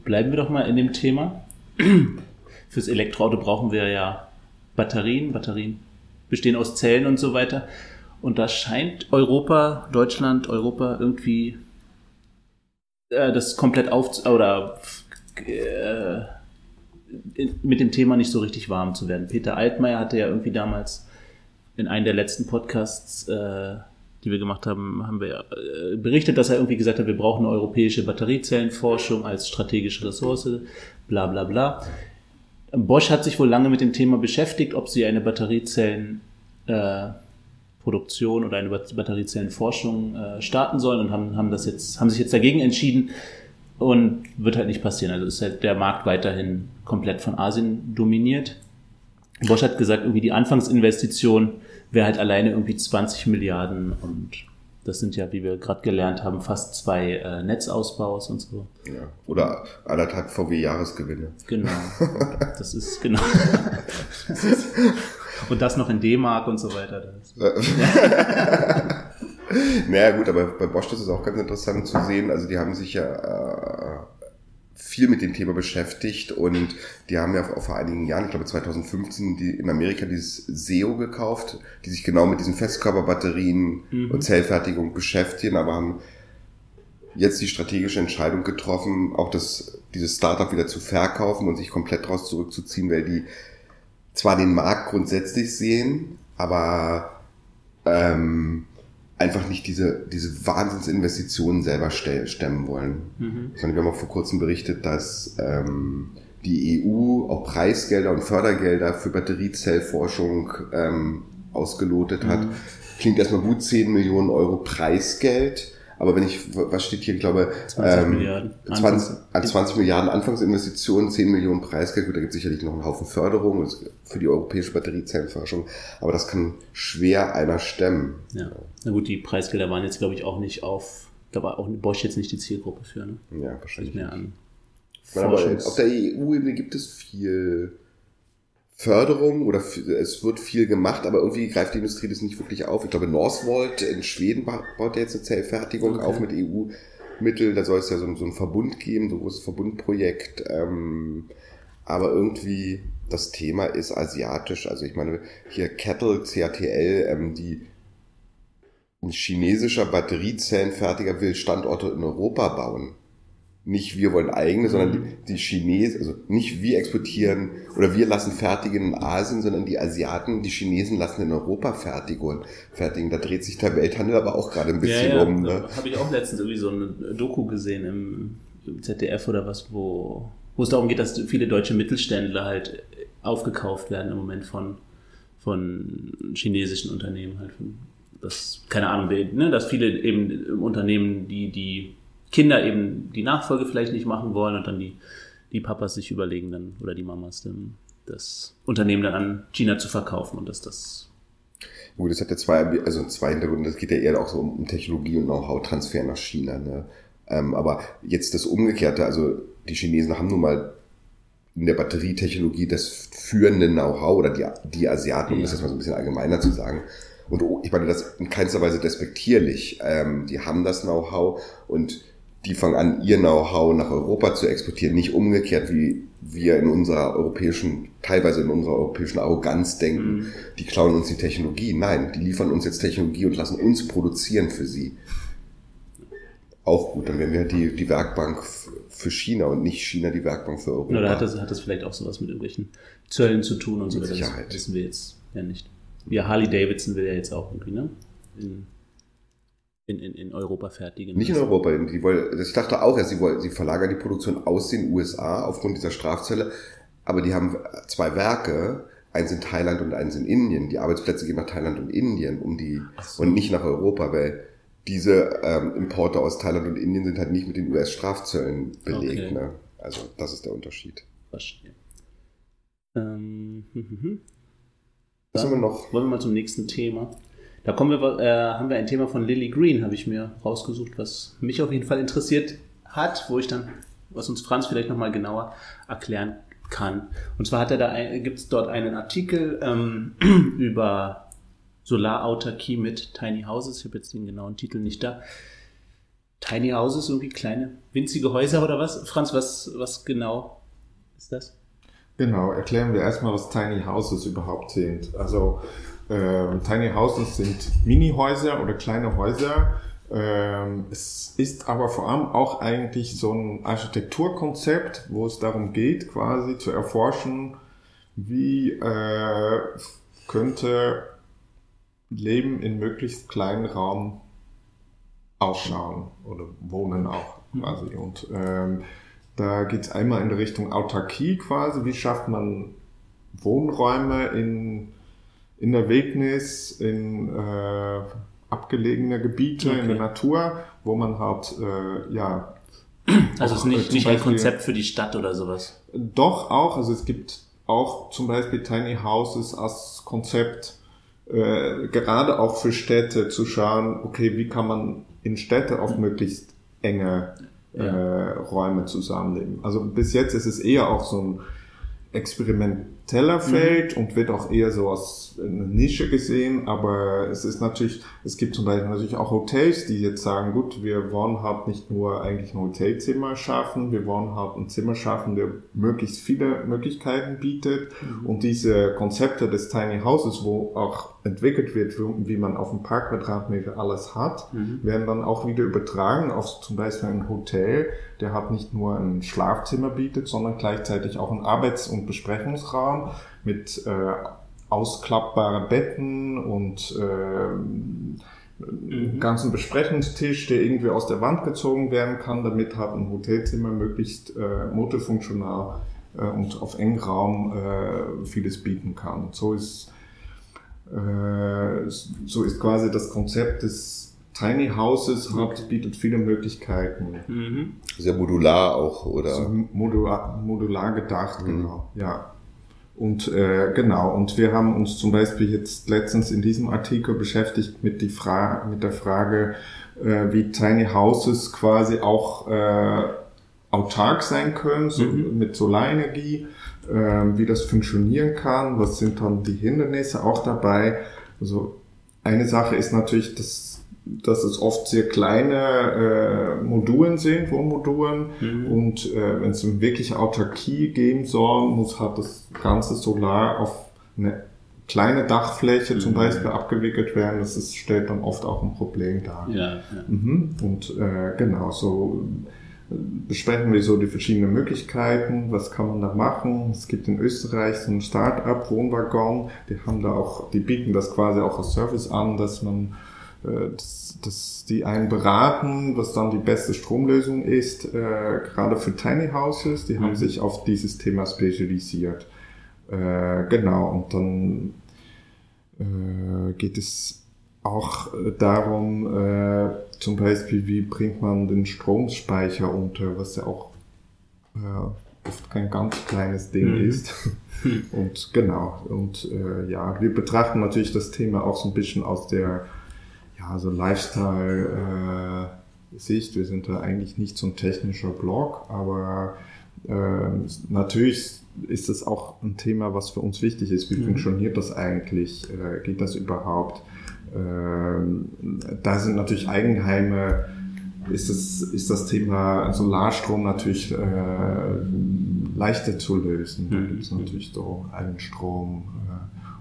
bleiben wir doch mal in dem Thema. Fürs Elektroauto brauchen wir ja Batterien. Batterien bestehen aus Zellen und so weiter. Und da scheint Europa, Deutschland, Europa irgendwie äh, das komplett auf oder äh, mit dem Thema nicht so richtig warm zu werden. Peter Altmaier hatte ja irgendwie damals in einem der letzten Podcasts, äh, die wir gemacht haben, haben wir äh, berichtet, dass er irgendwie gesagt hat, wir brauchen eine europäische Batteriezellenforschung als strategische Ressource, bla bla bla. Bosch hat sich wohl lange mit dem Thema beschäftigt, ob sie eine Batteriezellenproduktion äh, oder eine Batteriezellenforschung äh, starten sollen und haben, haben das jetzt, haben sich jetzt dagegen entschieden und wird halt nicht passieren. Also ist halt der Markt weiterhin komplett von Asien dominiert. Bosch hat gesagt, irgendwie die Anfangsinvestition wäre halt alleine irgendwie 20 Milliarden und das sind ja, wie wir gerade gelernt haben, fast zwei äh, Netzausbaus und so. Ja. Oder anderthalb VW-Jahresgewinne. Genau. Das ist genau. und das noch in D-Mark und so weiter. naja, gut, aber bei Bosch das ist auch ganz interessant zu sehen. Also die haben sich ja äh, viel mit dem Thema beschäftigt und die haben ja vor einigen Jahren, ich glaube 2015, die in Amerika dieses SEO gekauft, die sich genau mit diesen Festkörperbatterien mhm. und Zellfertigung beschäftigen, aber haben jetzt die strategische Entscheidung getroffen, auch das, dieses Startup wieder zu verkaufen und sich komplett daraus zurückzuziehen, weil die zwar den Markt grundsätzlich sehen, aber ähm, einfach nicht diese, diese Wahnsinnsinvestitionen selber stemmen wollen. Mhm. Sondern wir haben auch vor kurzem berichtet, dass ähm, die EU auch Preisgelder und Fördergelder für Batteriezellforschung ähm, ausgelotet hat. Mhm. Klingt erstmal gut, 10 Millionen Euro Preisgeld. Aber wenn ich, was steht hier, ich glaube, 20 ähm, Milliarden. 20, 20 Milliarden Anfangsinvestitionen, 10 Millionen Preisgeld, gut, da gibt es sicherlich noch einen Haufen Förderung für die europäische Batteriezellenforschung, aber das kann schwer einer stemmen. Ja, na gut, die Preisgelder waren jetzt, glaube ich, auch nicht auf, da war auch Bosch jetzt nicht die Zielgruppe für, ne? Ja, wahrscheinlich. Mehr an. Aber auf der EU-Ebene gibt es viel Förderung oder es wird viel gemacht, aber irgendwie greift die Industrie das nicht wirklich auf. Ich glaube, Northvolt in Schweden baut jetzt eine Zellfertigung okay. auf mit EU-Mitteln. Da soll es ja so, so ein Verbund geben, so ein großes Verbundprojekt. Ähm, aber irgendwie das Thema ist asiatisch. Also ich meine, hier Kettle, CATL, ähm, die ein chinesischer Batteriezellenfertiger will Standorte in Europa bauen. Nicht wir wollen eigene, sondern die, die Chinesen, also nicht wir exportieren oder wir lassen fertigen in Asien, sondern die Asiaten, die Chinesen lassen in Europa fertigen. fertigen. Da dreht sich der Welthandel aber auch gerade ein bisschen ja, ja, um. Ne? Habe ich auch letztens irgendwie so eine Doku gesehen im, im ZDF oder was, wo, wo es darum geht, dass viele deutsche Mittelständler halt aufgekauft werden im Moment von, von chinesischen Unternehmen halt. Das, keine Ahnung, ne, dass viele eben Unternehmen, die, die Kinder eben die Nachfolge vielleicht nicht machen wollen und dann die, die Papas sich überlegen dann, oder die Mamas dann, das Unternehmen dann an China zu verkaufen und dass das Gut, das hat ja zwei, also zwei Hintergründe. Das geht ja eher auch so um Technologie und Know-how-Transfer nach China. Ne? Ähm, aber jetzt das Umgekehrte, also die Chinesen haben nun mal in der Batterietechnologie das führende Know-how oder die, die Asiaten, um das jetzt mal so ein bisschen allgemeiner zu sagen. Und ich meine das in keinster Weise despektierlich. Ähm, die haben das Know-how und die fangen an, ihr Know-how nach Europa zu exportieren, nicht umgekehrt, wie wir in unserer europäischen, teilweise in unserer europäischen Arroganz denken, mhm. die klauen uns die Technologie. Nein, die liefern uns jetzt Technologie und lassen uns produzieren für sie. Auch gut, dann wären wir die, die Werkbank für China und nicht China die Werkbank für Europa. Oder hat das, hat das vielleicht auch sowas mit irgendwelchen Zöllen zu tun und so Mit Sicherheit. Das wissen wir jetzt ja nicht. Wie Harley Davidson will ja jetzt auch irgendwie, ne? In, in, in, in Europa fertigen. Nicht in Europa. Die wollen, ich dachte auch, ja, sie, wollen, sie verlagern die Produktion aus den USA aufgrund dieser Strafzölle. Aber die haben zwei Werke, eins in Thailand und eins in Indien. Die Arbeitsplätze gehen nach Thailand und Indien um die so. und nicht nach Europa, weil diese ähm, Importe aus Thailand und Indien sind halt nicht mit den US-Strafzöllen belegt. Okay. Ne? Also das ist der Unterschied. Verstehe. Ähm, hm, hm, hm. Was haben wir noch? Wollen wir mal zum nächsten Thema. Da kommen wir, äh, haben wir ein Thema von Lily Green, habe ich mir rausgesucht, was mich auf jeden Fall interessiert hat, wo ich dann, was uns Franz vielleicht nochmal genauer erklären kann. Und zwar hat er da, gibt es dort einen Artikel ähm, über Solarautarkie mit Tiny Houses. Ich habe jetzt den genauen Titel nicht da. Tiny Houses, irgendwie kleine, winzige Häuser oder was? Franz, was, was genau ist das? Genau, erklären wir erstmal, was Tiny Houses überhaupt sind. Also ähm, Tiny Houses sind Mini-Häuser oder kleine Häuser. Ähm, es ist aber vor allem auch eigentlich so ein Architekturkonzept, wo es darum geht, quasi zu erforschen, wie äh, könnte Leben in möglichst kleinen Raum ausschauen oder wohnen auch quasi. Und ähm, da geht es einmal in Richtung Autarkie quasi, wie schafft man Wohnräume in in der Wildnis, in äh, abgelegene Gebiete, okay. in der Natur, wo man halt, äh, ja. Also es ist nicht, nicht ein Konzept für die Stadt oder sowas. Doch, auch. Also es gibt auch zum Beispiel Tiny Houses als Konzept, äh, gerade auch für Städte zu schauen, okay, wie kann man in Städte auf möglichst enge äh, ja. Räume zusammenleben. Also bis jetzt ist es eher auch so ein experimenteller Feld mhm. und wird auch eher so als eine Nische gesehen, aber es ist natürlich, es gibt zum Beispiel natürlich auch Hotels, die jetzt sagen, gut, wir wollen halt nicht nur eigentlich ein Hotelzimmer schaffen, wir wollen halt ein Zimmer schaffen, der möglichst viele Möglichkeiten bietet mhm. und diese Konzepte des Tiny Houses, wo auch entwickelt wird, wie man auf dem Parkquadratmeter alles hat, mhm. werden dann auch wieder übertragen auf zum Beispiel ein Hotel, der hat nicht nur ein Schlafzimmer bietet, sondern gleichzeitig auch einen Arbeits- und Besprechungsraum mit äh, ausklappbaren Betten und äh, mhm. ganzen Besprechungstisch, der irgendwie aus der Wand gezogen werden kann, damit halt ein Hotelzimmer möglichst äh, multifunktional äh, und auf engem Raum äh, vieles bieten kann. So ist äh, so ist quasi das Konzept des Tiny Houses hat, bietet viele Möglichkeiten. Mhm. Sehr modular auch, oder? So modular, modular gedacht, mhm. genau, ja. Und äh, genau, und wir haben uns zum Beispiel jetzt letztens in diesem Artikel beschäftigt mit, die Fra mit der Frage, äh, wie Tiny Houses quasi auch äh, autark sein können, so mhm. mit Solarenergie äh, wie das funktionieren kann, was sind dann die Hindernisse auch dabei. Also eine Sache ist natürlich, dass dass es oft sehr kleine äh, Modulen sind, Wohnmodulen. Mhm. Und äh, wenn es eine wirkliche Autarkie geben soll, muss halt das ganze Solar auf eine kleine Dachfläche mhm. zum Beispiel abgewickelt werden. Das ist, stellt dann oft auch ein Problem dar. Ja, ja. Mhm. Und äh, genau, so besprechen wir so die verschiedenen Möglichkeiten, was kann man da machen. Es gibt in Österreich so ein Start-up, Wohnwaggon, die haben da auch, die bieten das quasi auch als Service an, dass man äh, dass, dass die einen beraten, was dann die beste Stromlösung ist, äh, gerade für Tiny Houses, die mhm. haben sich auf dieses Thema spezialisiert. Äh, genau, und dann äh, geht es auch äh, darum, äh, zum Beispiel, wie bringt man den Stromspeicher unter, was ja auch äh, oft kein ganz kleines Ding mhm. ist. und genau, und äh, ja, wir betrachten natürlich das Thema auch so ein bisschen aus der ja, so Lifestyle äh, Sicht. Wir sind da eigentlich nicht so ein technischer Blog, aber äh, natürlich ist das auch ein Thema, was für uns wichtig ist. Wie mhm. funktioniert das eigentlich? Äh, geht das überhaupt? Ähm, da sind natürlich Eigenheime, ist das, ist das Thema Solarstrom natürlich äh, leichter zu lösen. Da gibt es natürlich so Eigenstrom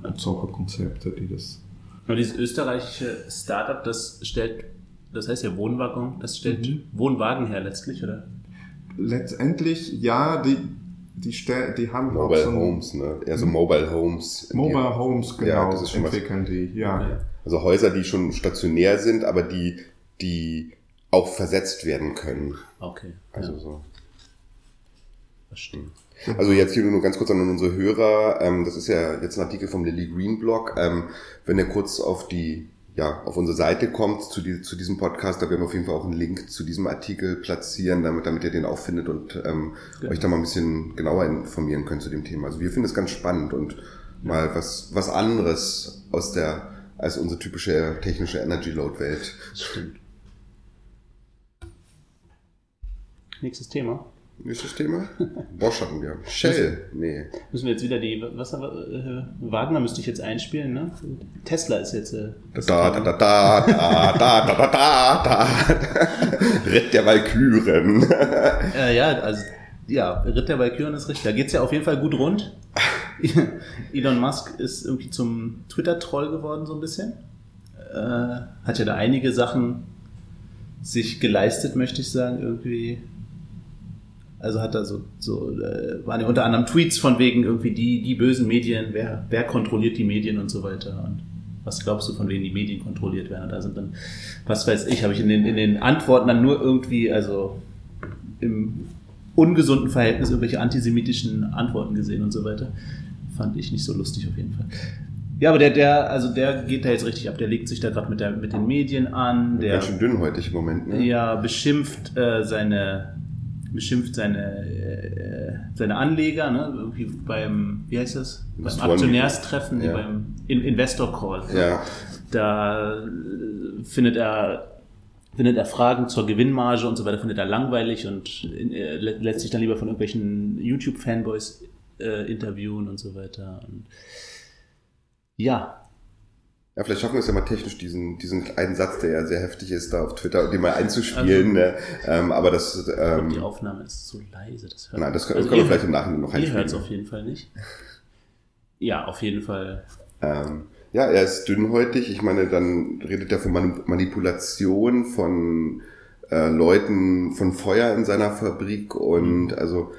äh, und solche Konzepte, die das. Und dieses österreichische Startup, das stellt, das heißt ja Wohnwagen, das stellt mhm. Wohnwagen her letztlich, oder? Letztendlich, ja, die, die, Stell die haben Mobile auch so Homes, ne? Eher so Mobile Homes. Mobile Homes, genau, ja, das ist schon entwickeln was, die, ja. Also Häuser, die schon stationär sind, aber die, die auch versetzt werden können. Okay. Also ja. so. Verstehe. Also jetzt hier nur ganz kurz an unsere Hörer. Ähm, das ist ja jetzt ein Artikel vom Lily Green Blog. Ähm, wenn ihr kurz auf die ja, auf unsere Seite kommt zu, die, zu diesem Podcast, da werden wir auf jeden Fall auch einen Link zu diesem Artikel platzieren, damit, damit ihr den auch findet und ähm, ja. euch da mal ein bisschen genauer informieren könnt zu dem Thema. Also wir finden es ganz spannend und mal was, was anderes aus der, als unsere typische technische Energy Load Welt. Stimmt. Nächstes Thema. Nächstes Thema? Bosch hatten wir. Shell? Nee. Müssen wir jetzt wieder die Wasser äh, Wagner müsste ich jetzt einspielen, ne? Tesla ist jetzt. Äh, da, da, da, da, da, da, da, da, da, Ritt der Walküren. äh, ja, also ja, Ritt der Walküren ist richtig. Da geht's ja auf jeden Fall gut rund. Elon Musk ist irgendwie zum Twitter-Troll geworden, so ein bisschen. Äh, hat ja da einige Sachen sich geleistet, möchte ich sagen, irgendwie also hat er so, so äh, waren ja unter anderem Tweets von wegen irgendwie die, die bösen Medien, wer, wer kontrolliert die Medien und so weiter. Und was glaubst du, von wem die Medien kontrolliert werden? Und da sind dann, was weiß ich, habe ich in den, in den Antworten dann nur irgendwie, also im ungesunden Verhältnis irgendwelche antisemitischen Antworten gesehen und so weiter. Fand ich nicht so lustig auf jeden Fall. Ja, aber der, der, also der geht da jetzt richtig ab. Der legt sich da gerade mit, mit den Medien an. Der, Ganz schön dünnhäutig im Moment, ne? Ja, beschimpft äh, seine beschimpft seine, äh, seine Anleger, ne? Beim, wie heißt das? Beim Aktionärstreffen, ja. beim Investor Call. Ja. Da äh, findet er findet er Fragen zur Gewinnmarge und so weiter, findet er langweilig und äh, lässt sich dann lieber von irgendwelchen YouTube-Fanboys äh, interviewen und so weiter. Und ja, ja, vielleicht schaffen wir es ja mal technisch, diesen, diesen einen Satz, der ja sehr heftig ist, da auf Twitter, den mal einzuspielen. Also, ne? ähm, aber das. Ähm, die Aufnahme ist zu leise. Das hört nein, das können, also können wir vielleicht im Nachhinein noch einspielen. Ihr hört es auf jeden Fall nicht. Ja, auf jeden Fall. Ähm, ja, er ist dünnhäutig. Ich meine, dann redet er von Manipulation, von äh, Leuten, von Feuer in seiner Fabrik und mhm. also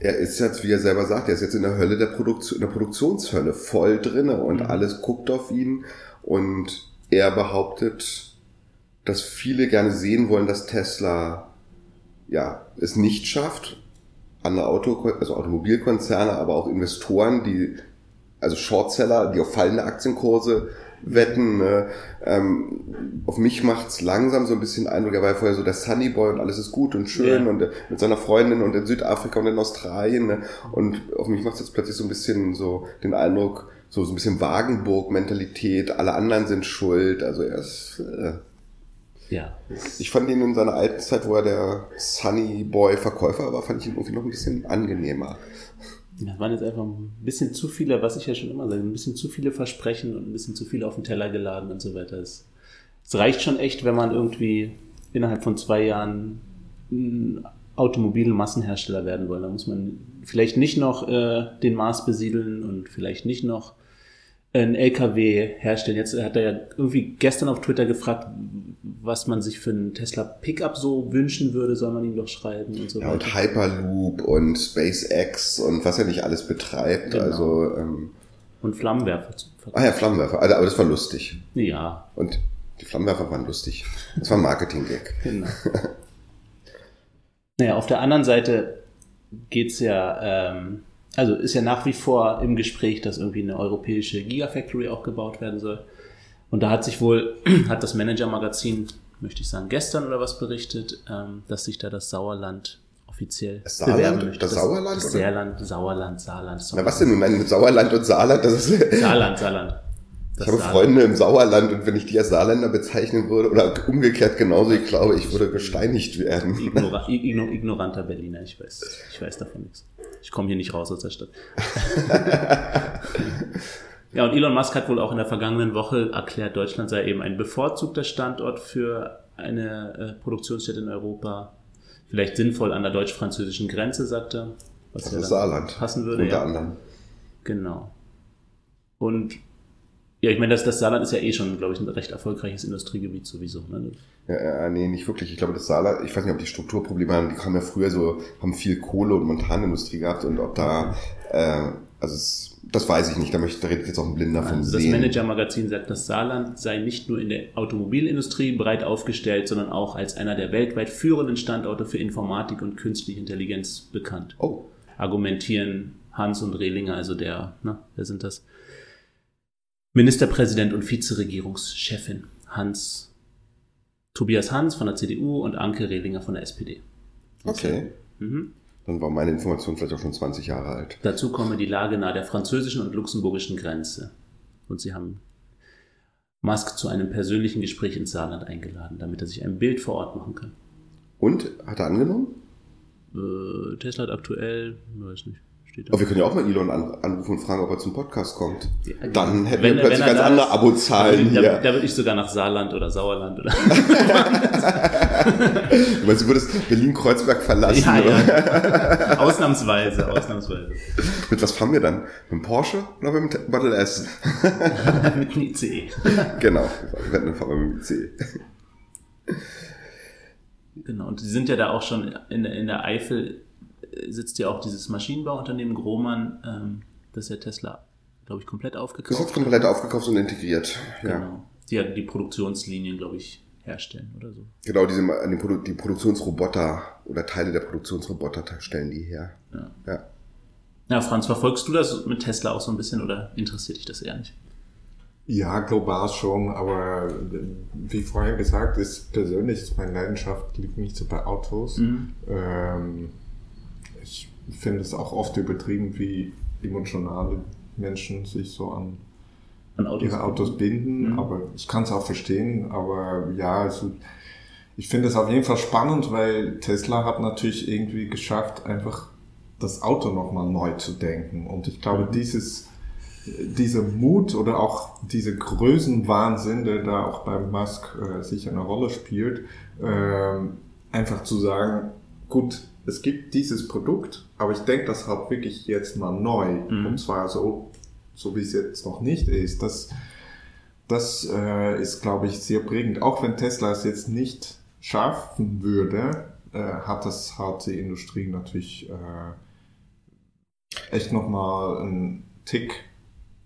er ist jetzt, wie er selber sagt, er ist jetzt in der Hölle der Produktion, in der Produktionshölle voll drinne und mhm. alles guckt auf ihn und er behauptet, dass viele gerne sehen wollen, dass Tesla ja es nicht schafft. Andere Auto, also Automobilkonzerne, aber auch Investoren, die also Shortseller, die auf fallende Aktienkurse wetten. Ne? Ähm, auf mich macht's langsam so ein bisschen Eindruck. Er war ja vorher so der Sunnyboy und alles ist gut und schön ja. und äh, mit seiner Freundin und in Südafrika und in Australien. Ne? Und auf mich macht's jetzt plötzlich so ein bisschen so den Eindruck, so, so ein bisschen Wagenburg-Mentalität, alle anderen sind schuld. Also er ist. Äh, ja. Ich fand ihn in seiner alten Zeit, wo er der Sunny Boy Verkäufer war, fand ich ihn irgendwie noch ein bisschen angenehmer. Das waren jetzt einfach ein bisschen zu viele, was ich ja schon immer sage, ein bisschen zu viele Versprechen und ein bisschen zu viel auf den Teller geladen und so weiter. Das es reicht schon echt, wenn man irgendwie innerhalb von zwei Jahren ein Automobilmassenhersteller werden will. Da muss man vielleicht nicht noch äh, den Mars besiedeln und vielleicht nicht noch ein LKW herstellen. Jetzt hat er ja irgendwie gestern auf Twitter gefragt, was man sich für einen Tesla Pickup so wünschen würde, soll man ihm doch schreiben und so Ja, weiter. und Hyperloop und SpaceX und was er nicht alles betreibt. Genau. Also, ähm, Und Flammenwerfer ah ja, Flammenwerfer. Also, aber das war lustig. Ja, Und die Flammenwerfer waren lustig. Das war ein Marketing-Gag. genau. naja, auf der anderen Seite geht's ja, ähm, also ist ja nach wie vor im Gespräch, dass irgendwie eine europäische Gigafactory auch gebaut werden soll. Und da hat sich wohl, hat das Manager-Magazin, möchte ich sagen, gestern oder was berichtet, ähm, dass sich da das Sauerland offiziell Das Saarland? bewerben möchte. Das Sauerland, Das oder? Sauerland, Sauerland, Saarland. Na, was denn nun? Mein Sauerland und Saarland, das ist. Saarland, Saarland. Ich habe. Freunde im Sauerland und wenn ich die als Saarländer bezeichnen würde, oder umgekehrt genauso, ich glaube, ich würde gesteinigt werden. Ignora igno ignoranter Berliner, ich weiß, ich weiß davon nichts. Ich komme hier nicht raus aus der Stadt. ja, und Elon Musk hat wohl auch in der vergangenen Woche erklärt, Deutschland sei eben ein bevorzugter Standort für eine äh, Produktionsstätte in Europa. Vielleicht sinnvoll an der deutsch-französischen Grenze, sagt er. Was Das ja ist Saarland. passen würde. Unter Ja. anderem. Genau. Und ja, ich meine, das, das Saarland ist ja eh schon, glaube ich, ein recht erfolgreiches Industriegebiet sowieso. Ne? Ja, ja, nee, nicht wirklich. Ich glaube, das Saarland, ich weiß nicht, ob die Strukturprobleme haben, die haben ja früher so, haben viel Kohle- und Montanindustrie gehabt und ob da, äh, also es, das weiß ich nicht, da möchte, da redet jetzt auch ein Blinder von Also das. Manager-Magazin sagt, das Saarland sei nicht nur in der Automobilindustrie breit aufgestellt, sondern auch als einer der weltweit führenden Standorte für Informatik und künstliche Intelligenz bekannt. Oh, Argumentieren Hans und Rehlinger, also der, ne, wer sind das? Ministerpräsident und Vizeregierungschefin Hans, Tobias Hans von der CDU und Anke Rehlinger von der SPD. okay. Mhm. Dann war meine Information vielleicht auch schon 20 Jahre alt. Dazu komme die Lage nahe der französischen und luxemburgischen Grenze. Und sie haben Musk zu einem persönlichen Gespräch ins Saarland eingeladen, damit er sich ein Bild vor Ort machen kann. Und, hat er angenommen? Äh, Tesla hat aktuell, weiß nicht, steht da. Aber wir können ja auch mal Elon an, anrufen und fragen, ob er zum Podcast kommt. Ja, Dann hätten wenn- wir plötzlich ganz da andere Abozahlen da, hier. da würde ich sogar nach Saarland oder Sauerland oder. Du meinst, du würdest Berlin-Kreuzberg verlassen? ja, oder? ja. ausnahmsweise, ausnahmsweise. Mit was fahren wir dann? Mit dem Porsche oder mit dem Model S? Mit dem ICE. genau, wir werden dann fahren wir mit dem C. Genau, und die sind ja da auch schon in, der- in der Eifel sitzt ja auch dieses Maschinenbauunternehmen Grohmann, ähm, das ja Tesla, glaube ich, komplett Das aufgekauft hat komplett aufgekauft und integriert. Ja. Genau. Die ja die Produktionslinien, glaube ich, herstellen oder so. Genau, diese, die, Produ die Produktionsroboter oder Teile der Produktionsroboter stellen die her. Ja. Ja. Ja, Franz, verfolgst du das mit Tesla auch so ein bisschen oder interessiert dich das eher nicht? Ja, global schon, aber äh, wie vorher gesagt, ist persönlich ist meine Leidenschaft liegt nicht so bei Autos. Mhm. Ähm, ich finde es auch oft übertrieben, wie emotionale Menschen sich so an An Autos? ihre Autos binden, Mhm. aber ich kann es auch verstehen, aber ja, also ich finde es auf jeden Fall spannend, weil Tesla hat natürlich irgendwie geschafft, einfach das Auto nochmal neu zu denken. Und ich glaube, Mhm. dieses, dieser Mut oder auch diese Größenwahnsinn, der da auch beim Musk äh, sicher eine Rolle spielt, ähm, einfach zu sagen, gut, es gibt dieses Produkt, aber ich denke das halt wirklich jetzt mal neu. Mhm. Und zwar so, so wie es jetzt noch nicht ist. Das, das äh, ist, glaube ich, sehr prägend. Auch wenn Tesla es jetzt nicht schaffen würde, äh, hat das hat die Industrie natürlich äh, echt nochmal einen Tick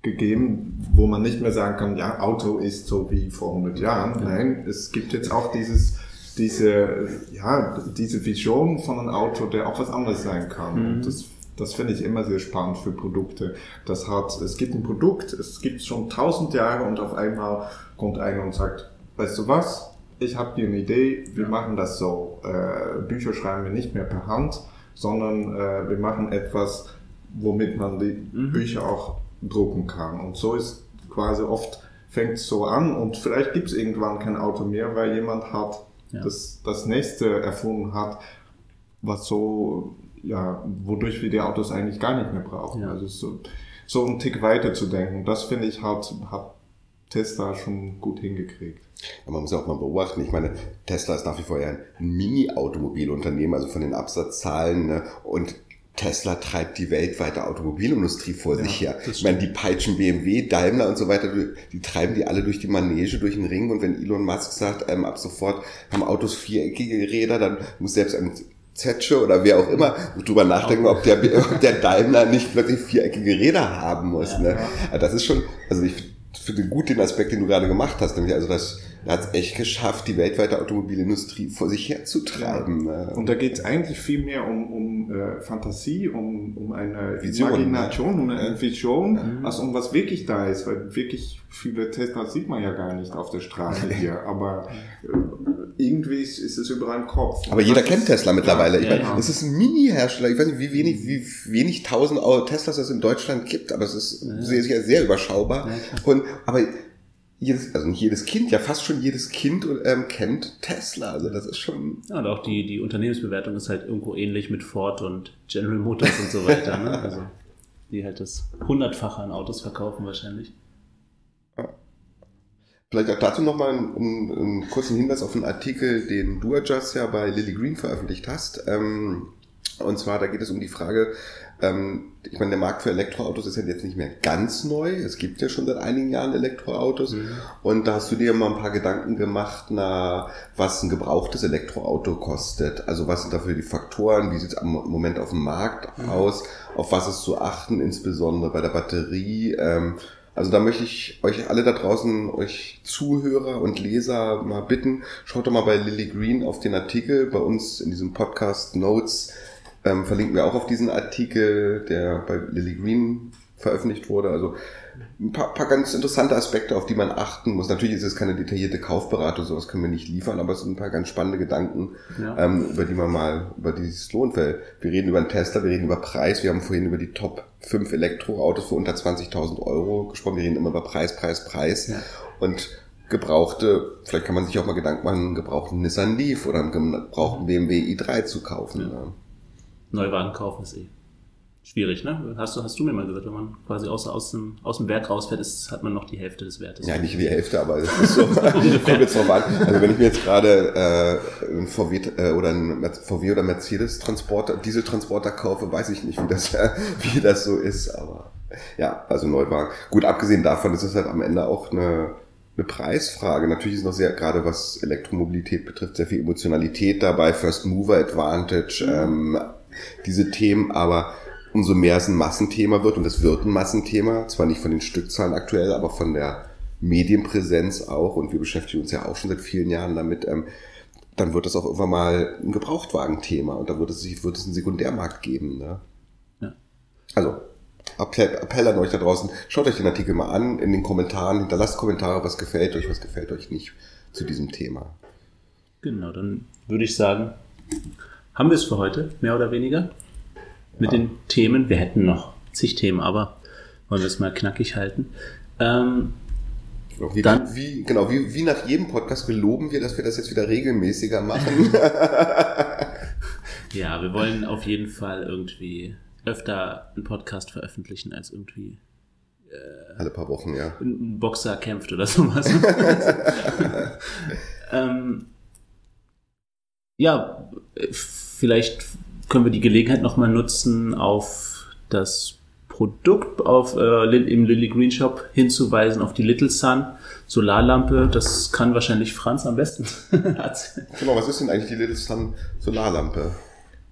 gegeben, wo man nicht mehr sagen kann, ja, Auto ist so wie vor 100 Jahren. Nein, es gibt jetzt auch dieses, diese, ja, diese Vision von einem Auto, der auch was anderes sein kann. Mhm. Das, das finde ich immer sehr spannend für Produkte. Das hat, es gibt ein Produkt, es gibt schon tausend Jahre und auf einmal kommt einer und sagt, weißt du was? Ich habe hier eine Idee, wir Ja. machen das so. Äh, Bücher schreiben wir nicht mehr per Hand, sondern äh, wir machen etwas, womit man die Mhm. Bücher auch drucken kann. Und so ist quasi oft fängt es so an und vielleicht gibt es irgendwann kein Auto mehr, weil jemand hat Ja. das, das nächste erfunden hat, was so, ja, wodurch wir die Autos eigentlich gar nicht mehr brauchen. Ja. Also so, so einen Tick weiter zu denken, das finde ich hat, hat Tesla schon gut hingekriegt. Aber man muss ja auch mal beobachten, ich meine, Tesla ist nach wie vor ja ein Mini-Automobilunternehmen, also von den Absatzzahlen. Ne? Und Tesla treibt die weltweite Automobilindustrie vor ja, sich her. Ich meine, die peitschen BMW, Daimler und so weiter, die treiben die alle durch die Manege, durch den Ring. Und wenn Elon Musk sagt, ähm, ab sofort haben Autos viereckige Räder, dann muss selbst ein Zetsche oder wer auch immer drüber nachdenken, ob der, ob der Daimler nicht plötzlich viereckige Räder haben muss. Ja, ne? Das ist schon, also ich finde gut den Aspekt, den du gerade gemacht hast, nämlich also das er hat es echt geschafft, die weltweite Automobilindustrie vor sich herzutreiben. Ja. Und da geht es eigentlich viel mehr um, um äh, Fantasie, um, um eine Vision, Imagination, ne? um eine Vision, mhm. als um was wirklich da ist. Weil wirklich viele Teslas sieht man ja gar nicht auf der Straße hier. Aber äh, irgendwie ist, ist, es überall im Kopf. Aber jeder kennt Tesla mittlerweile. Ja, ich meine, ja. es ist ein Mini-Hersteller. Ich weiß nicht, wie wenig, wie wenig tausend Teslas es in Deutschland gibt, aber es ist sehr, sehr, sehr überschaubar. Und, aber jedes, also nicht jedes Kind, ja fast schon jedes Kind ähm, kennt Tesla. Also das ist schon. Ja, und auch die, die Unternehmensbewertung ist halt irgendwo ähnlich mit Ford und General Motors und so weiter. Ne? Also die halt das hundertfache an Autos verkaufen wahrscheinlich. Ja. Vielleicht auch dazu nochmal einen, einen, einen kurzen Hinweis auf einen Artikel, den du Adjust ja bei Lily Green veröffentlicht hast. Ähm, und zwar, da geht es um die Frage, ähm, ich meine, der Markt für Elektroautos ist ja jetzt nicht mehr ganz neu. Es gibt ja schon seit einigen Jahren Elektroautos. Mhm. Und da hast du dir mal ein paar Gedanken gemacht, na, was ein gebrauchtes Elektroauto kostet. Also was sind dafür die Faktoren? Wie sieht es am Moment auf dem Markt mhm. aus? Auf was ist zu achten, insbesondere bei der Batterie? Ähm, also da möchte ich euch alle da draußen, euch Zuhörer und Leser mal bitten, schaut doch mal bei Lily Green auf den Artikel bei uns in diesem Podcast Notes ähm, verlinken wir auch auf diesen Artikel, der bei Lily Green veröffentlicht wurde. Also ein paar, paar ganz interessante Aspekte, auf die man achten muss. Natürlich ist es keine detaillierte Kaufberatung, sowas können wir nicht liefern, aber es sind ein paar ganz spannende Gedanken, ja. ähm, über die man mal, über die es lohnt, weil wir reden über einen Tesla, wir reden über Preis, wir haben vorhin über die Top 5 Elektroautos für unter 20.000 Euro gesprochen, wir reden immer über Preis, Preis, Preis. Ja. Und gebrauchte, vielleicht kann man sich auch mal Gedanken machen, einen gebrauchten Nissan Leaf oder einen gebrauchten BMW i3 zu kaufen. Ja. Ne? Neuwagen kaufen ist eh schwierig, ne? Hast du, hast du mir mal gesagt, wenn man quasi außer, aus, dem, aus dem Werk rausfährt, ist, hat man noch die Hälfte des Wertes. Ja, nicht die Hälfte, aber es ist so. kommt jetzt drauf an. Also wenn ich mir jetzt gerade äh, einen VW äh, oder einen VW oder Mercedes Transporter, Dieseltransporter kaufe, weiß ich nicht, wie das, äh, wie das so ist. Aber ja, also Neuwagen. Gut, abgesehen davon ist es halt am Ende auch eine eine Preisfrage. Natürlich ist noch sehr, gerade was Elektromobilität betrifft, sehr viel Emotionalität dabei, First Mover Advantage, mhm. ähm, diese Themen, aber umso mehr es ein Massenthema wird, und es wird ein Massenthema, zwar nicht von den Stückzahlen aktuell, aber von der Medienpräsenz auch, und wir beschäftigen uns ja auch schon seit vielen Jahren damit, ähm, dann wird es auch irgendwann mal ein Gebrauchtwagenthema und dann wird es, wird es einen Sekundärmarkt geben. Ne? Ja. Also, Appell, Appell an euch da draußen, schaut euch den Artikel mal an, in den Kommentaren, hinterlasst Kommentare, was gefällt euch, was gefällt euch nicht zu diesem Thema. Genau, dann würde ich sagen, haben wir es für heute, mehr oder weniger. Mit ja. den Themen. Wir hätten noch zig Themen, aber wollen wir es mal knackig halten. Ähm, wie, dann, wie, genau, wie, wie nach jedem Podcast geloben wir, dass wir das jetzt wieder regelmäßiger machen. ja, wir wollen auf jeden Fall irgendwie öfter einen Podcast veröffentlichen als irgendwie äh, alle paar Wochen, ja. Ein Boxer kämpft oder sowas. ähm, ja, vielleicht können wir die Gelegenheit nochmal nutzen, auf das Produkt auf, äh, im Lily Green Shop hinzuweisen, auf die Little Sun Solarlampe. Das kann wahrscheinlich Franz am besten Genau, was ist denn eigentlich die Little Sun Solarlampe?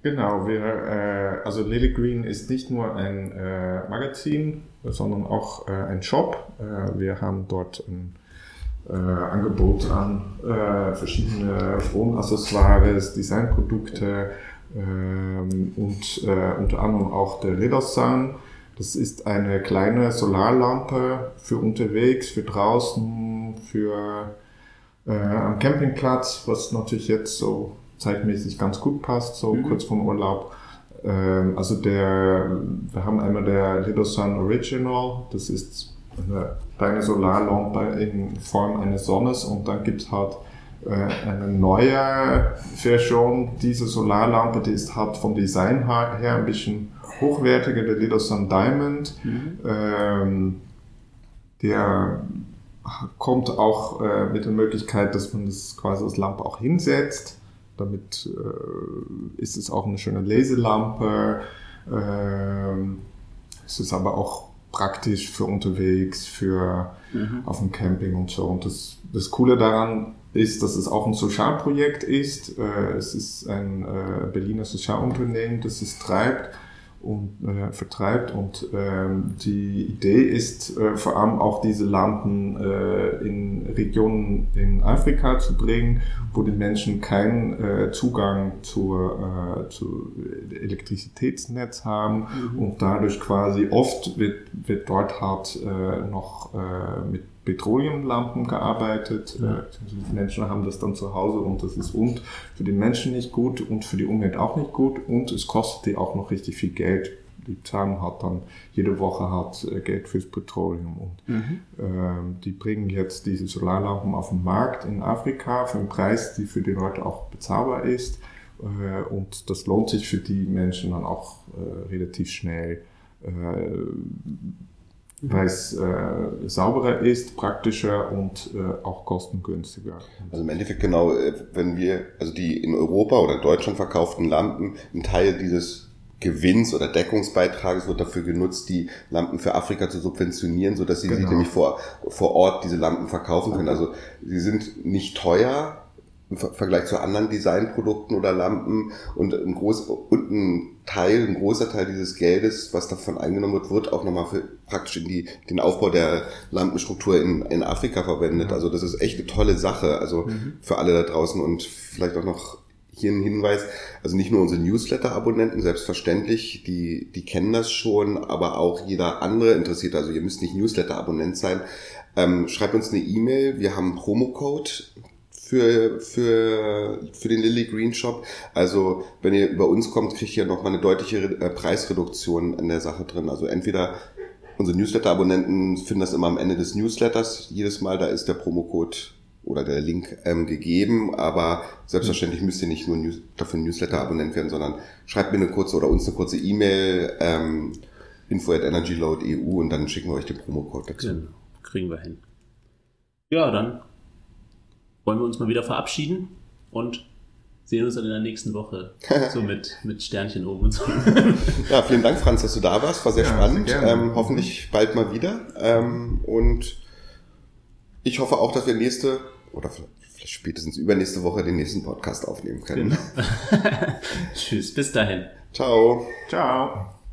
Genau, wir, äh, also Lily Green ist nicht nur ein äh, Magazin, sondern auch äh, ein Shop. Äh, wir haben dort ein äh, Angebot an äh, verschiedene Wohnaccessoires, Designprodukte ähm, und äh, unter anderem auch der Redosan. Das ist eine kleine Solarlampe für unterwegs, für draußen, für äh, am Campingplatz, was natürlich jetzt so zeitmäßig ganz gut passt, so mhm. kurz vorm Urlaub. Ähm, also der, wir haben einmal der Lidosun Original, das ist eine kleine Solarlampe in Form eines Sonnes und dann gibt es halt äh, eine neue Version dieser Solarlampe, die ist halt vom Design her ein bisschen hochwertiger, der Lidosun Diamond. Mhm. Ähm, der kommt auch äh, mit der Möglichkeit, dass man das quasi als Lampe auch hinsetzt. Damit äh, ist es auch eine schöne Leselampe. Ähm, es ist aber auch praktisch für unterwegs, für mhm. auf dem Camping und so. Und das, das Coole daran ist, dass es auch ein Sozialprojekt ist. Äh, es ist ein äh, Berliner Sozialunternehmen, das es treibt und äh, vertreibt. Und ähm, die Idee ist äh, vor allem auch diese Lampen äh, in Regionen in Afrika zu bringen, wo die Menschen keinen äh, Zugang zur, äh, zu Elektrizitätsnetz haben mhm. und dadurch quasi oft wird, wird dort halt noch mit Petroleumlampen gearbeitet. Ja. Äh, die Menschen haben das dann zu Hause und das ist und für den Menschen nicht gut und für die Umwelt auch nicht gut und es kostet die auch noch richtig viel Geld. Die zahlen halt dann jede Woche halt äh, Geld fürs Petroleum und mhm. ähm, die bringen jetzt diese Solarlampen auf den Markt in Afrika für einen Preis, die für die Leute auch bezahlbar ist äh, und das lohnt sich für die Menschen dann auch äh, relativ schnell äh, weil es äh, sauberer ist, praktischer und äh, auch kostengünstiger. Also im Endeffekt genau, äh, wenn wir, also die in Europa oder Deutschland verkauften Lampen, ein Teil dieses Gewinns oder Deckungsbeitrages wird dafür genutzt, die Lampen für Afrika zu subventionieren, so dass sie, genau. sie nämlich vor, vor Ort diese Lampen verkaufen können. Also sie sind nicht teuer, im Vergleich zu anderen Designprodukten oder Lampen und ein, groß, und ein Teil, ein großer Teil dieses Geldes, was davon eingenommen wird, wird auch nochmal für, praktisch in die, den Aufbau der Lampenstruktur in, in Afrika verwendet. Also das ist echt eine tolle Sache, also mhm. für alle da draußen und vielleicht auch noch hier ein Hinweis, also nicht nur unsere Newsletter-Abonnenten, selbstverständlich, die, die kennen das schon, aber auch jeder andere interessiert, also ihr müsst nicht Newsletter-Abonnent sein, ähm, schreibt uns eine E-Mail, wir haben einen Promocode, für, für, für den Lily Green Shop. Also wenn ihr über uns kommt, kriegt ihr nochmal eine deutliche äh, Preisreduktion in der Sache drin. Also entweder unsere Newsletter-Abonnenten finden das immer am Ende des Newsletters. Jedes Mal, da ist der Promocode oder der Link ähm, gegeben, aber selbstverständlich müsst ihr nicht nur News, dafür Newsletter-Abonnent werden, sondern schreibt mir eine kurze oder uns eine kurze E-Mail, ähm, info at energyload.eu und dann schicken wir euch den Promocode dazu. Genau, kriegen wir hin. Ja, dann wollen wir uns mal wieder verabschieden und sehen uns dann in der nächsten Woche. So mit, mit Sternchen oben und so. ja, vielen Dank, Franz, dass du da warst. War sehr ja, spannend. Sehr ähm, hoffentlich bald mal wieder. Ähm, und ich hoffe auch, dass wir nächste oder vielleicht spätestens übernächste Woche den nächsten Podcast aufnehmen können. Genau. Tschüss, bis dahin. Ciao. Ciao.